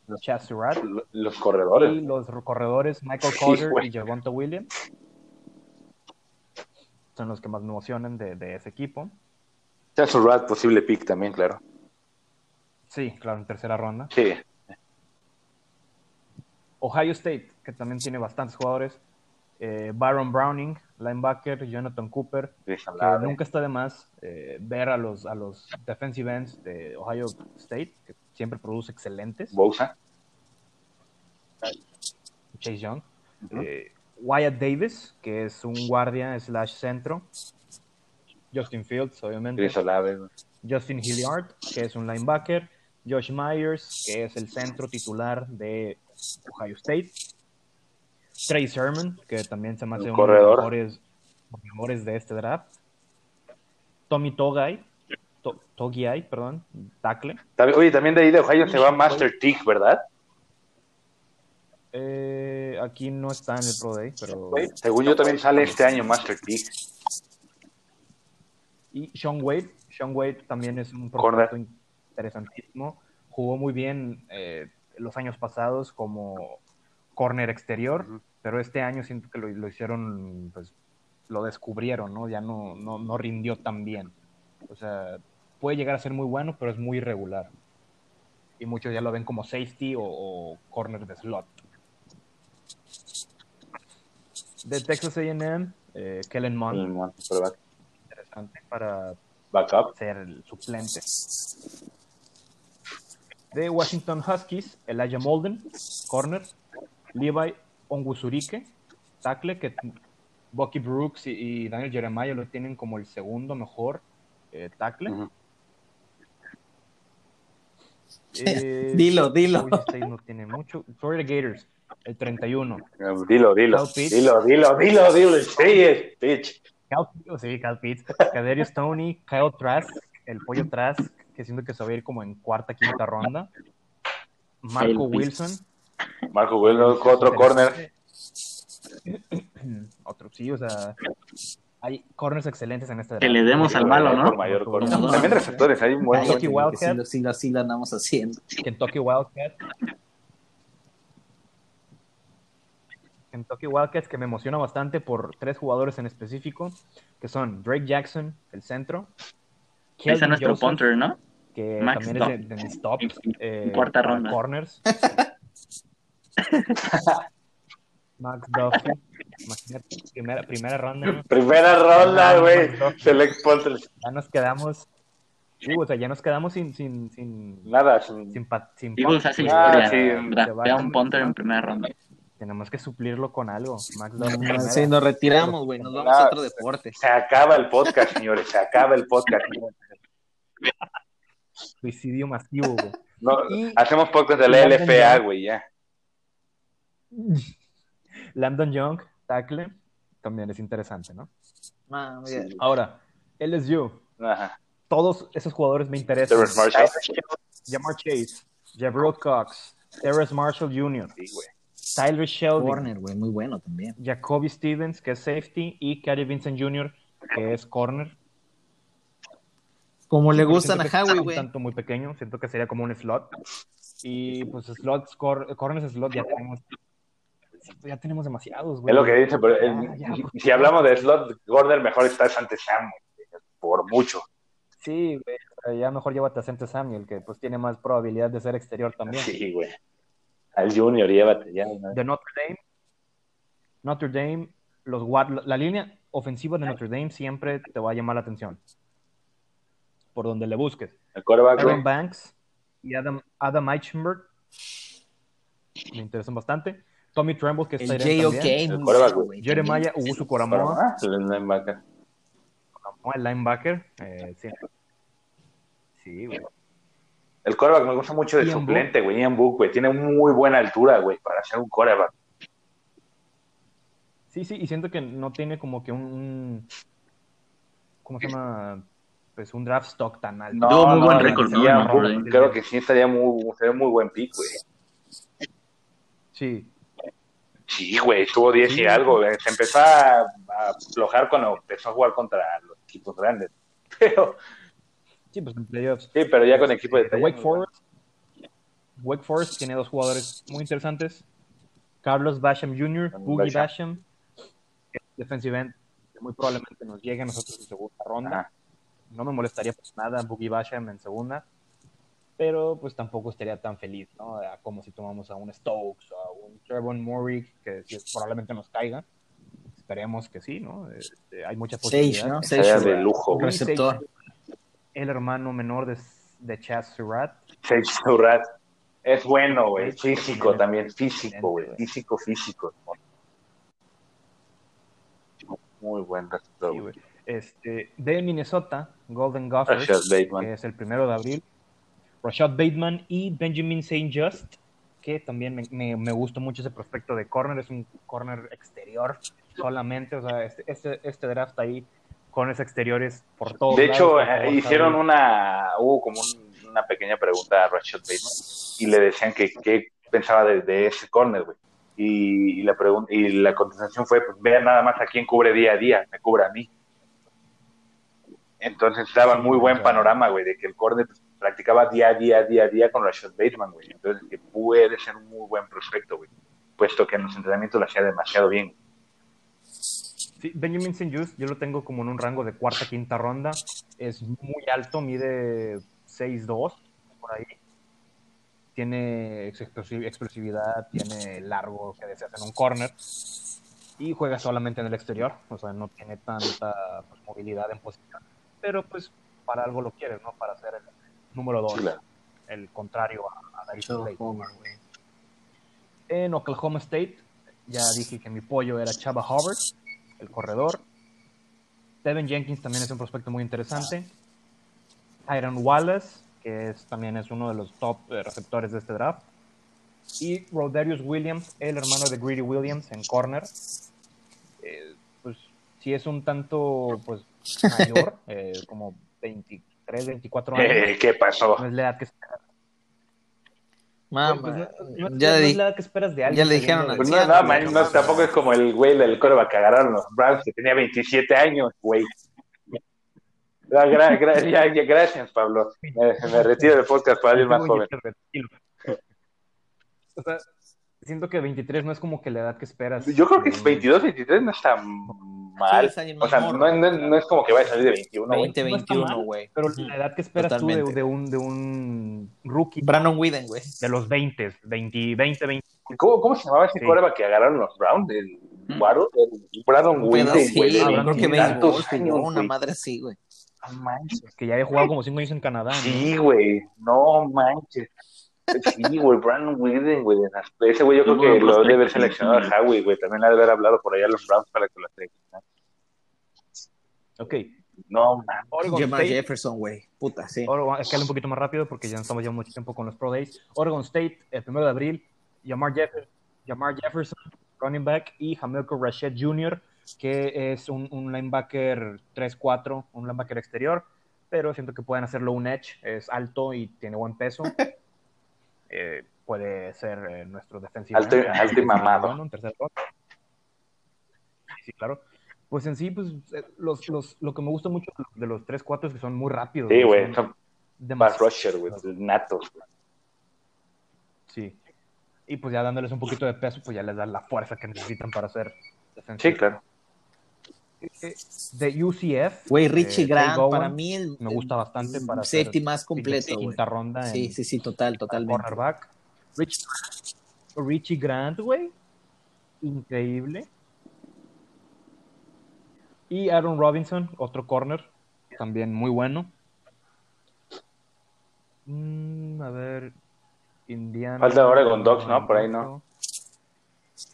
los Chaz Los corredores. Y los corredores Michael Carter y Javonta Williams. Son los que más me emocionan de, de ese equipo. Chaz posible pick también, claro. Sí, claro, en tercera ronda. Sí. Ohio State, que también tiene bastantes jugadores. Eh, Byron Browning, linebacker, Jonathan Cooper, que nunca está de más eh, ver a los, a los defensive ends de Ohio State, que siempre produce excelentes. Bosa. Chase Young. Eh, Wyatt Davis, que es un guardia slash centro. Justin Fields, obviamente. Justin Hilliard, que es un linebacker. Josh Myers, que es el centro titular de Ohio State. Trey Sermon, que también se me hace uno de los mejores, de este draft. Tommy Togai, Togiai, perdón, tackle. Oye, también de ahí de Ohio se va Master Tick, ¿verdad? Eh, aquí no está en el Pro Day, pero... Según yo también sale este año Master Tick. Y Sean Wade, Sean Wade también es un prospecto interesantísimo. Jugó muy bien eh, los años pasados como corner exterior, pero este año siento que lo, hicieron, pues lo descubrieron, ¿no? Ya no, no, rindió tan bien. O sea, puede llegar a ser muy bueno, pero es muy irregular. Y muchos ya lo ven como safety o, corner de slot. De Texas AM, eh, Kellen Mond. Interesante para ser el suplente de Washington Huskies, Elijah Molden, corner, Levi Ongusurike, tackle, que Bucky Brooks y, Daniel Jeremiah lo tienen como el segundo mejor eh, tackle. Eh, *laughs* dilo, dilo. no tiene mucho. Florida Gators, el 31. Dilo, dilo. Dilo, dilo, dilo, dilo. Sí. Cal, sí, Cal Pitts. Tony, Kyle Trask, el pollo Trask, que siento que se va a ir como en cuarta, quinta ronda. Marco Wilson. Marco Wilson, otro corner. *clears throat* otro, sí, o sea, hay corners excelentes en este Que le demos al malo, ¿no? Mayor También receptores, hay un buen. Kentucky Wildcat. Sí, así lo andamos haciendo. Kentucky Wildcat. Kentucky Wildcats que me emociona bastante por tres jugadores en específico, que son Drake Jackson, el centro, ese es nuestro punter, ¿no? Que también es de, mis tops. Eh, cuarta ronda. Corners. *laughs* Max Duffy. Primera, primera ronda. Primera ronda, güey. Ya nos quedamos. Sí, o sea, ya nos quedamos sin, sin, sin nada, sin, sin, sin Eagles hace historia, sí, un punter en primera ronda. Tenemos que suplirlo con algo. Max Duffy. Sí, nos retiramos, güey, nos vamos a otro deporte. Se acaba el podcast, señores, se acaba el podcast. *laughs* Suicidio masivo, güey. *laughs* No, hacemos podcast de la LFA, güey, ya. *laughs* Landon Young, tackle, también es interesante, ¿no? Ah, Ahora, LSU. Ajá. Todos esos jugadores me interesan. Terrence Marshall. Jamar Chase, Jabril Cox, Terrence Marshall Jr. Tyler Shelby. Corner, güey, muy bueno también. Jacoby Stevens, que es safety, y Cary Vincent Jr., que es corner. Como le gustan a Howie, güey. Tanto muy pequeño, siento que sería como un slot. Y pues slots, cor corners slot ya tenemos. Ya tenemos demasiados, güey. Es lo que dice, pero el- Ya, ya, si- hablamos de slot, Gordon mejor está ante Sam, güey, por mucho. Sí, güey. Ya mejor llévate a Sente Samuel, que pues tiene más probabilidad de ser exterior también. Sí, güey. Al Junior, llévate ya. ¿no? De Notre Dame. Notre Dame, los la línea ofensiva de Notre Dame siempre te va a llamar la atención. Por donde le busques. El. Aaron Banks y Adam, Adam Eichenberg me interesan bastante. Tommy Tremble, que El está. El güey. güey. Jeremiah Ugusu Coramoa, Ah, el linebacker. el linebacker. eh, sí. Sí, güey. El quarterback me gusta mucho de Ian suplente, güey. Ian Book, güey. Tiene muy buena altura, güey, para ser un quarterback. Sí, sí, y siento que no tiene como que un, un- ¿cómo se llama? Pues un draft stock tan alto. Tuvo muy buen récord, ¿no? Creo que sí estaría muy, sería muy buen pick, güey. Sí, Sí, güey, estuvo 10 y algo. güey. Se empezó a, aflojar cuando empezó a jugar contra los equipos grandes. *laughs* Pero, sí, pues en playoffs. sí, pero ya con equipo de Wake Forest. Wake Forest tiene dos jugadores muy interesantes. Carlos Basham Jr., Boogie Basham. Basham, defensive end, que muy probablemente nos llegue a nosotros en segunda ronda. Ajá. No me molestaría pues nada Boogie Basham en segunda, pero pues tampoco estaría tan feliz, ¿no? Como si tomamos a un Stokes o a un Trevor Murray, que sí, probablemente nos caiga. Esperemos que sí, ¿no? Este, hay muchas Sage, posibilidades. ¿no? Sage, de lujo, un receptor. El hermano menor de, de Chaz Surratt. Sage Surratt. Es bueno, güey. Físico sí, también. Físico, güey. Físico, físico. Muy buen receptor, güey. Este, de Minnesota, Golden Gophers, que es el primero de abril. Rashad Bateman y Benjamin St. Just, que también me, me, me gustó mucho ese prospecto de corner, es un corner exterior solamente, o sea, este, este, este draft ahí, corners exteriores por todos De hecho, lados, eh, hicieron una, hubo como un- una pequeña pregunta a Rashad Bateman y le decían que qué pensaba de, de ese corner, güey. Y, y la y la contestación fue, pues vean nada más a quién cubre día a día, me cubre a mí. Entonces daban muy buen panorama, güey, de que el corner practicaba día a día, día a día con Rashad Bateman, güey. Entonces que puede ser un muy buen prospecto, güey, puesto que en los entrenamientos lo hacía demasiado bien. Sí, Benjamin St. Just, yo lo tengo como en un rango de cuarta, quinta ronda. Es muy alto, mide 6'2", por ahí. Tiene explosiv- explosividad, tiene largo que deseas en un corner. Y juega solamente en el exterior, o sea, no tiene tanta pues, movilidad en posición. Pero pues para algo lo quieres, ¿no? Para ser el número 2, Sí, claro. el contrario a, a Darius. Oklahoma. En Oklahoma State, ya dije que mi pollo era Chava Hubbard, el corredor. Devin Jenkins también es un prospecto muy interesante. Tyron Wallace, que es, también es uno de los top eh, receptores de este draft. Y Rodarius Williams, el hermano de Greedy Williams en corner. Eh, pues sí es un tanto pues mayor, eh, como 23, 24 años. Eh, ¿Qué pasó? No es la edad que esperas. Mamá, Pues, no- no- ya, no le es la edad que esperas de ya alguien le dijeron Pues no, no, man, no, tampoco es como el güey del coreback que agarraron los Browns, que tenía 27 años, güey. Gra- gra- ya- ya, gracias, Pablo. Me, me retiro del podcast para alguien más joven. O sea, siento que 23 no es como que la edad que esperas. Yo creo que de un- 22, 23 no está mal. alguien O sea, no, no- no es como que vaya a salir de 21, güey. 20, no está 21, mal, güey. Pero la edad que esperas tú de, Totalmente. de un, de un rookie Brandon Whedon, güey. de los 20, 20, 20, 20. ¿Cómo, ¿Cómo se llamaba ese Sí. coreback que agarraron los Browns? ¿El Guaro? El Brandon Whedon, sí, güey. de creo que jugó años, una madre así, güey. No manches. Que ya había jugado como 5 años en Canadá. Sí, güey. No manches. Sí, güey, Brandon Whedon, güey. Ese güey yo creo que lo debe haber seleccionado a Howie, güey. También le ha de haber hablado por allá a los Browns para que lo seleccionaran. Ok. No, man. Oregon Jamar State. Jefferson, güey. Puta, sí. Oregon, escala un poquito más rápido porque ya estamos ya mucho tiempo con los Pro Days. Oregon State, el primero de abril, Jamar Jefferson, Jamar Jefferson running back, y Hamilco Rashid Jr., que es un, un linebacker 3-4, un linebacker exterior, pero siento que pueden hacerlo un edge, es alto y tiene buen peso. *laughs* Eh, puede ser eh, nuestro defensivo. Alto- end, alto y mamado. En tercer. Sí, claro. Pues en sí, pues eh, los, los, lo que me gusta mucho de los 3-4 es que son muy rápidos. Sí, güey, Son demasiado- rusher, güey, natos. güey. Sí. Y pues ya dándoles un poquito de peso, pues ya les da la fuerza que necesitan para hacer defensa. Sí, claro. De UCF. Güey, Richie eh, Grant, Craig Bowen, para mí el, me gusta bastante para safety más completo, quinta, ronda en Sí, sí, sí, total, totalmente. cornerback. Rich- Richie Grant, güey. Increíble. Y Aaron Robinson, otro corner, también muy bueno. Mm, a ver, Indiana. Falta Oregon Ducks, ¿no? Por ahí, ¿no?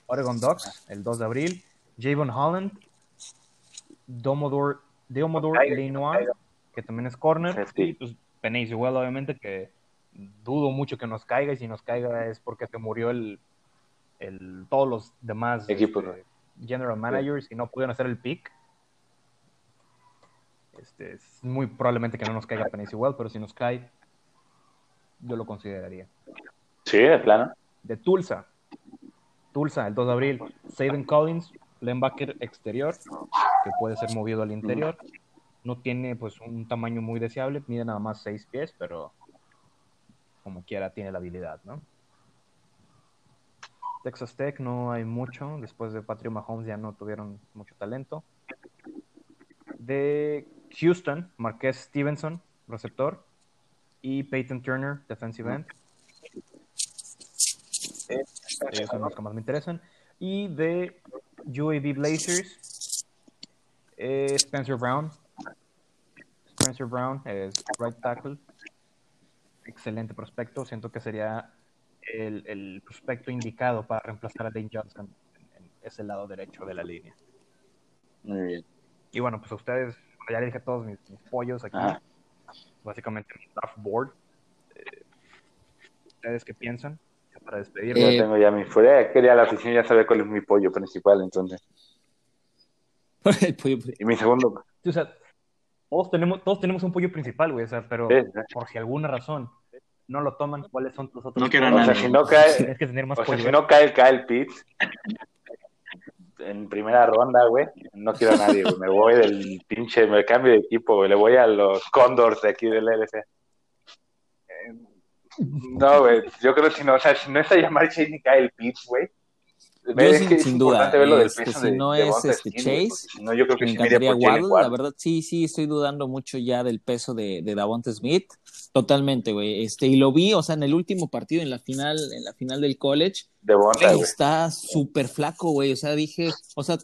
Oregon Ducks, el 2 de abril. Javon Holland. Domodor, Deomodor Caiga, Lenoir, que también es corner. Sí. Y pues Penny igual, obviamente, que dudo mucho que nos caiga. Y si nos caiga es porque se murió el, el todos los demás Equipos, este, general managers y no pudieron hacer el pick. Este, es muy probablemente que no nos caiga Penny igual, pero si nos cae, yo lo consideraría Sí, de plano. de Tulsa. Tulsa, el 2 de abril. Saban Collins, linebacker exterior, que puede ser movido al interior. No tiene pues un tamaño muy deseable, mide nada más 6 pies, pero como quiera tiene la habilidad, ¿no? Texas Tech no hay mucho, después de Patrick Mahomes ya no tuvieron mucho talento. De Houston, Marqués Stevenson, receptor, y Peyton Turner, defensive end. Ellos son los que más me interesan. Y de UAB Blazers, eh, Spencer Brown. Spencer Brown es right tackle. Excelente prospecto. Siento que sería el, el prospecto indicado para reemplazar a Dane Johnson en, en ese lado derecho de la línea. Muy bien. Y bueno, pues a ustedes, ya les dije todos mis, mis pollos aquí. Ajá. Básicamente mi draft board. Eh, ¿Ustedes qué piensan? Ya Para Yo despedirnos. Eh, tengo ya mi fuera. Quería la afición ya saber cuál es mi pollo principal, entonces. *laughs* El pollo- Y mi segundo. O sea, todos tenemos, todos tenemos un pollo principal, güey, o sea, pero Sí, sí. por si alguna razón no lo toman, ¿cuáles son tus otros? No quiero a O sea, nadie. si no cae, *laughs* Tienes que tener más o sea, si no cae el Kyle Pitts en primera ronda, güey, no quiero a nadie, güey. Me voy del pinche, me cambio de equipo, güey. Le voy a los Condors de aquí del LC. No, güey, yo creo que si no, o sea, si no está llamar Chase ni Kyle Pitts, güey. Yo sin- que es sin duda, este, si de- no de es, este, Chase, si no, yo creo que Me encantaría Waddle, la verdad, sí, sí, estoy dudando mucho ya del peso de, de Davonte Smith, totalmente, güey, este, y lo vi, o sea, en el último partido, en la final, en la final del college, Devonta, está súper flaco, güey, o sea, dije, o sea,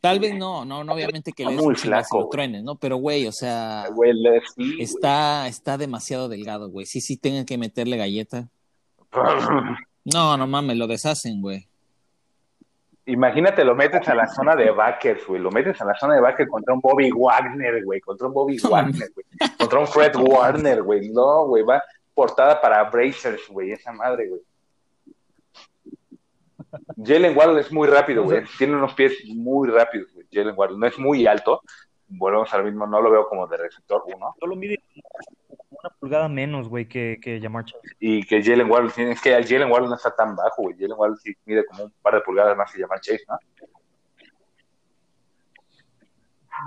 tal vez no, no, no, obviamente que le Muy flaco, lo ¿no? Pero, güey, o sea, Güey, güey. está, está demasiado delgado, güey, sí, sí, tengan que meterle galleta. *laughs* No, no mames, lo deshacen, güey. Imagínate, lo metes a la zona de backers, güey. Lo metes a la zona de backers contra un Bobby Wagner, güey. Contra un Bobby Wagner, güey. Contra un Fred Warner, güey. No, güey. Va portada para Brazers, güey. Esa madre, güey. Jalen Waddle es muy rápido, güey. Tiene unos pies muy rápidos, güey. Jalen Waddle no es muy alto. Volvemos al mismo. No lo veo como de receptor uno. Solo mide una pulgada menos, güey, que, que Jamar Chase. Y que Jalen Waddle tiene. Es que el Jalen Waddle no está tan bajo, güey. Jalen Waddle sí mide como un par de pulgadas más que llamar Chase, ¿no?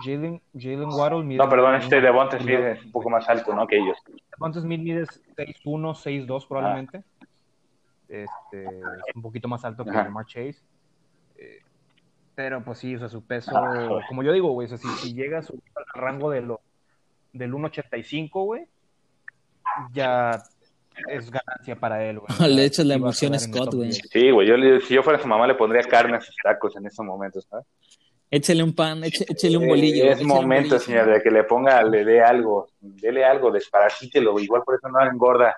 Jalen, Jalen Waddle mide... No, perdón, este Devonta Smith es un poco más alto, ¿no? Que ellos. Devonta Smith mide 6'1", 6'2", probablemente. Este, es un poquito más alto que. Jamar Chase. Eh, pero pues sí, o sea, su peso, como yo digo, güey, o sea, si, si llega a su al rango de lo, del 1.85, güey, ya es ganancia para él, güey. *laughs* Le echas la va a Scott, güey. 10. Sí, güey, yo si yo fuera su mamá le pondría carne a sus tacos en esos momentos, ¿sabes? Échele un pan, échele un Eh, bolillo. es momento, bolillo. señor, de que le ponga, le dé algo, dele algo, desparasítelo, igual por eso no engorda.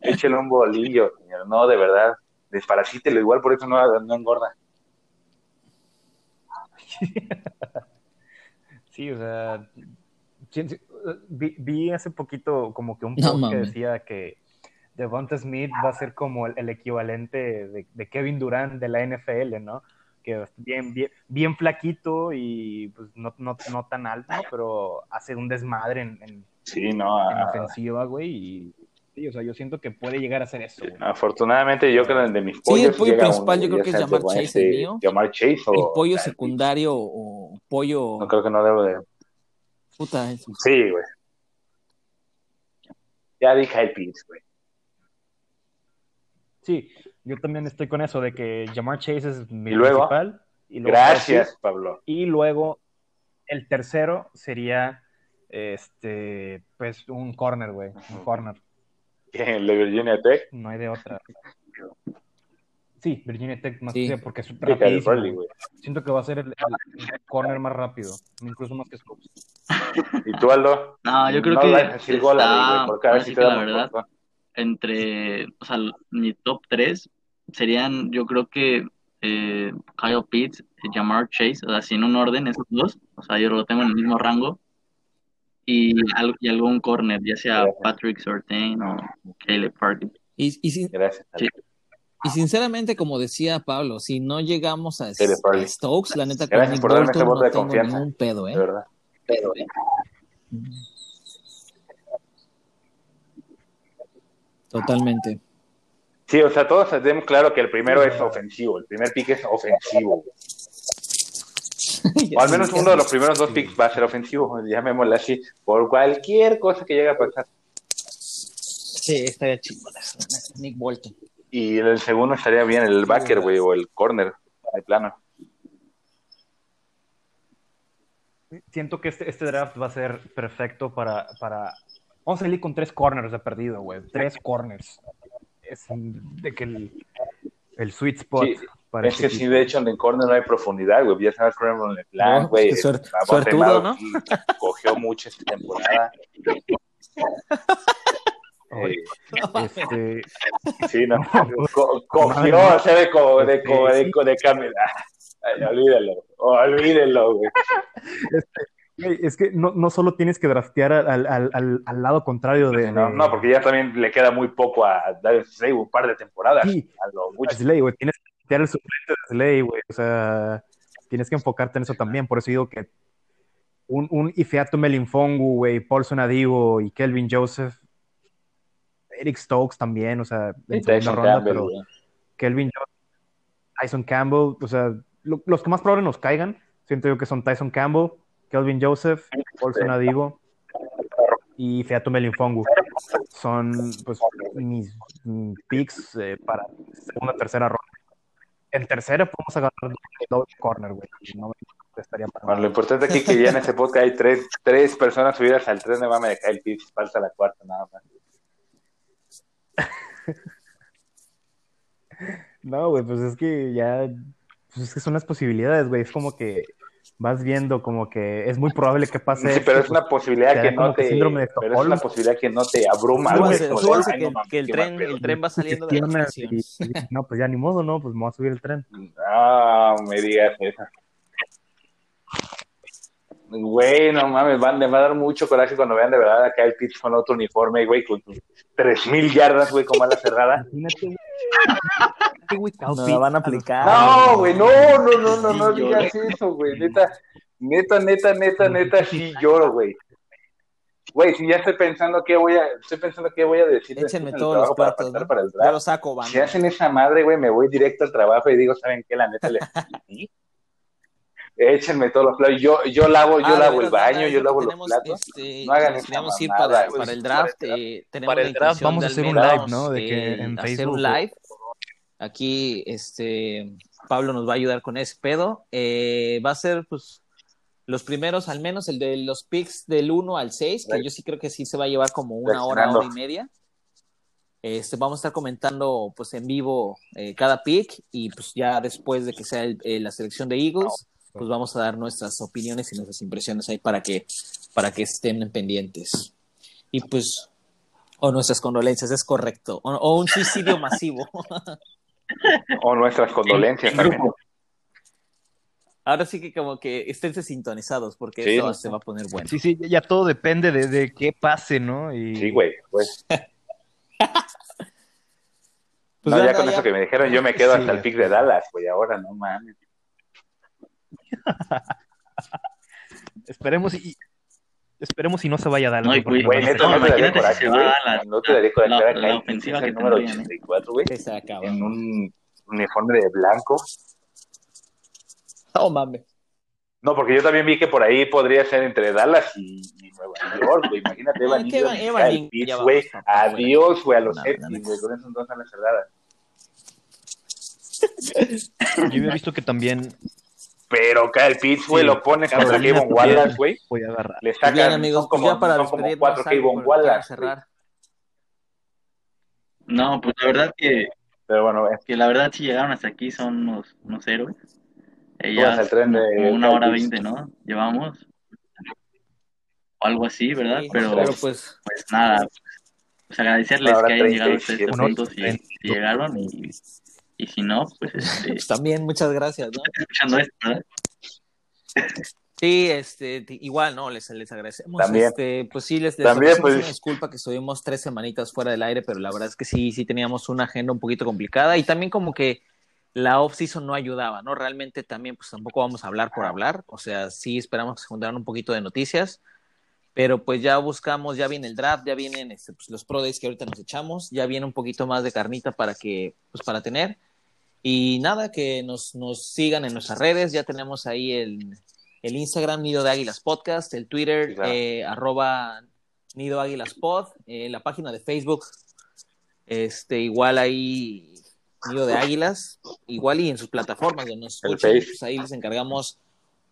Échele un bolillo, señor, no, de verdad, desparasítelo, igual por eso no, no engorda. *laughs* Sí, o sea, vi, vi hace poquito como que un No post que decía que Devonta Smith va a ser como el, el equivalente de, de Kevin Durant de la NFL, ¿no? Que es bien, bien, bien flaquito y pues no, no, no tan alto, pero hace un desmadre en, en, Sí, no, en ah, ofensiva, güey, y Sí, o sea, yo siento que puede llegar a ser eso, güey. Afortunadamente, yo creo que el de mis Sí, pollos. el pollo llega principal yo creo que es de Chase, el mío. Jamar Chase o. El pollo secundario o pollo. No creo que no debo de. Puta, es- Sí, güey. Ya dije el Pitts, güey. Sí, yo también estoy con eso de que Jamar Chase es mi ¿Y luego? principal. Y luego Gracias, Pablo. Y luego el tercero sería este pues un corner, güey. Un corner. El de Virginia Tech. No hay de otra. Sí, Virginia Tech más Sí. que sea, porque es rapidísimo. Güey. Siento que va a ser el, el corner más rápido, incluso más que Scopes. ¿Y tú, Aldo? No, yo creo no que gol, está- porque a ver si te la verdad, punto. entre, o sea, mi top 3 serían, yo creo que eh, Kyle Pitts, Jamar Chase, o sea, sin un orden, esos dos, o sea, yo lo tengo en el mismo rango, y, y algún corner, ya sea Gracias. Patrick Surtain o Caleb Parker. Y, y, sin- Gracias. Sí. y sinceramente, como decía Pablo, si no llegamos a, de Stokes, la neta, con Gracias por darme Bolton ese voto no de tengo confianza. ningún pedo, De ¿eh? verdad. Totalmente. Sí, o sea, todos tenemos claro que el primero es ofensivo. El primer pick es ofensivo. *laughs* O al menos uno de los primeros dos picks va a ser ofensivo, llamémosle así, por cualquier cosa que llegue a pasar. Sí, estaría chingón eso, Nick Bolton. Y el segundo estaría bien el backer, güey, o el corner, de plano. Siento que este, este draft va a ser perfecto para, para... Vamos a salir con tres corners de perdido, güey. Tres corners. Es de que el, el sweet spot Sí, para Es este que sí, equipo. de hecho, en el corner no hay profundidad, güey. Ya sabes, Cameron LeBlanc, No, güey. es que suer- Davante suertudo, ¿no? Cogió mucho esta temporada. Eh, Este, sí, no. *laughs* Co- cogió, o sea, de como de, como de, de, de cámara. Ay, olvídalo, olvídelo, güey. güey, es que no, no solo tienes que draftear al, al, al, al lado contrario de... No, no, porque ya también le queda muy poco a Darius Slay, un par de temporadas. Sí. A lo mucho. Slay, güey. Tienes que draftear el suplente de Slay, güey. O sea, tienes que enfocarte en eso también. Por eso digo que un, un Ifeatu Melinfongu, güey, Paulson Adigo y Kelvin Joseph, Eric Stokes también, o sea, en segunda ronda, Campbell, pero. Kelvin Joseph, Tyson Campbell, o sea, lo- los que más probable nos caigan, siento yo que son Tyson Campbell, Kelvin Joseph, Paulson Adigo y Feato Melinfongu. Son pues mis, mis picks eh, para segunda tercera ronda. En tercera podemos agarrar doble corner, güey. No me estaría para Bueno, lo importante aquí es que ya en este podcast hay tres, tres personas subidas al tren de mame de Kyle Pitts. Falta la cuarta, nada más. *laughs* No, güey, pues es que ya, pues es que son las posibilidades, güey. Es como que vas viendo como que es muy probable que pase. Sí, pero esto, es una posibilidad te da que no que te. síndrome de Pero es una posibilidad que no te abruma, ay, que, no que el tren, el tren va saliendo de la y- y- no, pues ya ni modo, ¿no? Pues me voy a subir el tren. No, me digas eso. Güey, no mames, van, me va a dar mucho coraje cuando vean de verdad a Kyle Pitts con otro uniforme, güey, con sus 3000 yardas, güey, con ala cerrada. Nos la van a aplicar. No, güey, no, no, no, no, no digas eso, güey. Neta, neta, neta, neta, neta, sí lloro, güey. Güey, si ya estoy pensando qué voy a, estoy pensando qué voy a decir. Échenme el todos los para platos, ¿no? para el Ya draft. lo saco, Si banda. hacen esa madre, güey, me voy directo al trabajo y digo, ¿saben qué? La neta le *laughs* Échenme todos los platos. Yo, yo lavo, yo Ah, lavo el baño, yo lavo los tenemos, platos. este, No hagan queríamos ir para, para el Para draft. el draft. eh, tenemos Para la el draft vamos a hacer un live, ¿no? De que eh, en hacer Facebook un live. Aquí, este, Pablo nos va a ayudar con ese pedo. Eh, va a ser, pues, los primeros, al menos el de los picks del 1 al 6, que yo sí creo que sí se va a llevar como una hora, hora y media. Este, vamos a estar comentando, pues, en vivo eh, cada pick y, pues, ya después de que sea el- eh, la selección de Eagles, pues vamos a dar nuestras opiniones y nuestras impresiones ahí para que, para que estén pendientes. Y pues, o nuestras condolencias, es correcto. O, o un suicidio masivo. *laughs* O nuestras condolencias En también. Ahora sí que como que esténse sintonizados porque Sí, esto no se va a poner bueno. Sí, sí, ya todo depende de, de qué pase, ¿no? Y... Sí, güey, güey. Pues *laughs* no, ya con ya- eso que me dijeron, yo me quedo Sí, hasta el ya. pick de Dallas, güey, ahora no mames. *laughs* Esperemos y... Esperemos y... No se vaya a dar. No, y porque güey, no no imagínate si coraje, se güey. va a la- No te daría coraje la- ver a la Kyle ofensiva que el número tendrían, ¿eh? 84, güey, en un uniforme de blanco. No mames. No, porque yo también vi que por ahí podría ser entre Dallas y, y Nueva York, güey. Imagínate, No, Evan Evan- Pitts, güey. Adiós, güey, a los la neta. güey, con dos a las cerradas. *laughs* Yo había visto que también Pero Kyle Pitts, güey, Sí, lo pone contra Kevin. Wallace, güey. voy a agarrar. Le sacan, bien, amigos, son pues como, ya para son como cuatro Kevin Wallace. cerrar. No, pues la verdad que, Pero bueno, eh, que la verdad si llegaron hasta aquí son unos, unos héroes. Ya al tren de como una hora veinte, ¿no? Llevamos. O algo así, ¿verdad? Sí, pero, pero pues pues nada, pues agradecerles Una hora que hayan llegado hasta 37. este punto si, si llegaron y, y si no, pues este, pues también muchas gracias, ¿no? escuchando esto, ¿verdad? Sí, este, igual, ¿no? Les, les agradecemos. También. Este, pues sí, les, les También, pues- una disculpa que estuvimos tres semanitas fuera del aire, pero la verdad es que sí, sí teníamos una agenda un poquito complicada y también como que la off-season no ayudaba, ¿no? Realmente también, pues tampoco vamos a hablar por hablar, o sea, sí esperamos que se juntaran un poquito de noticias, pero pues ya buscamos, ya viene el draft, ya vienen este, pues, los pro days que ahorita nos echamos, ya viene un poquito más de carnita para que, pues para tener. Y nada, que nos, nos sigan en nuestras redes, ya tenemos ahí el, el Instagram Nido de Águilas Podcast, el Twitter claro. eh, arroba Nido Águilas Pod, eh, la página de Facebook, este, igual ahí Nido de Águilas, igual y en sus plataformas donde nos Face. pues ahí les encargamos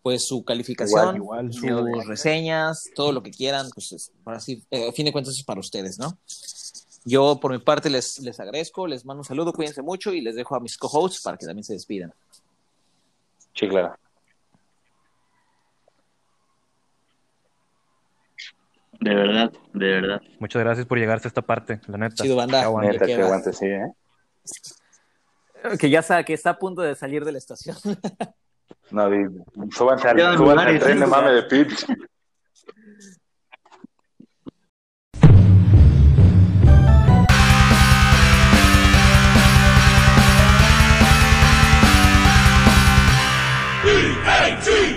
pues su calificación, Igual, igual. sus reseñas, todo lo que quieran, pues es- para así, eh, a fin de cuentas es para ustedes, ¿no? Yo por mi parte les, les agradezco, les mando un saludo, cuídense mucho y les dejo a mis co-hosts para que también se despidan. sí, claro. De verdad, de verdad. Muchas gracias por llegar hasta esta parte, la neta. Chido, banda. Que aguante. Neta, que aguante, sí, ¿eh? Que ya sabe que está a punto de salir de la estación. *laughs* No, di- súbanse al, súbanse tren de mame lugares. de. E-A-T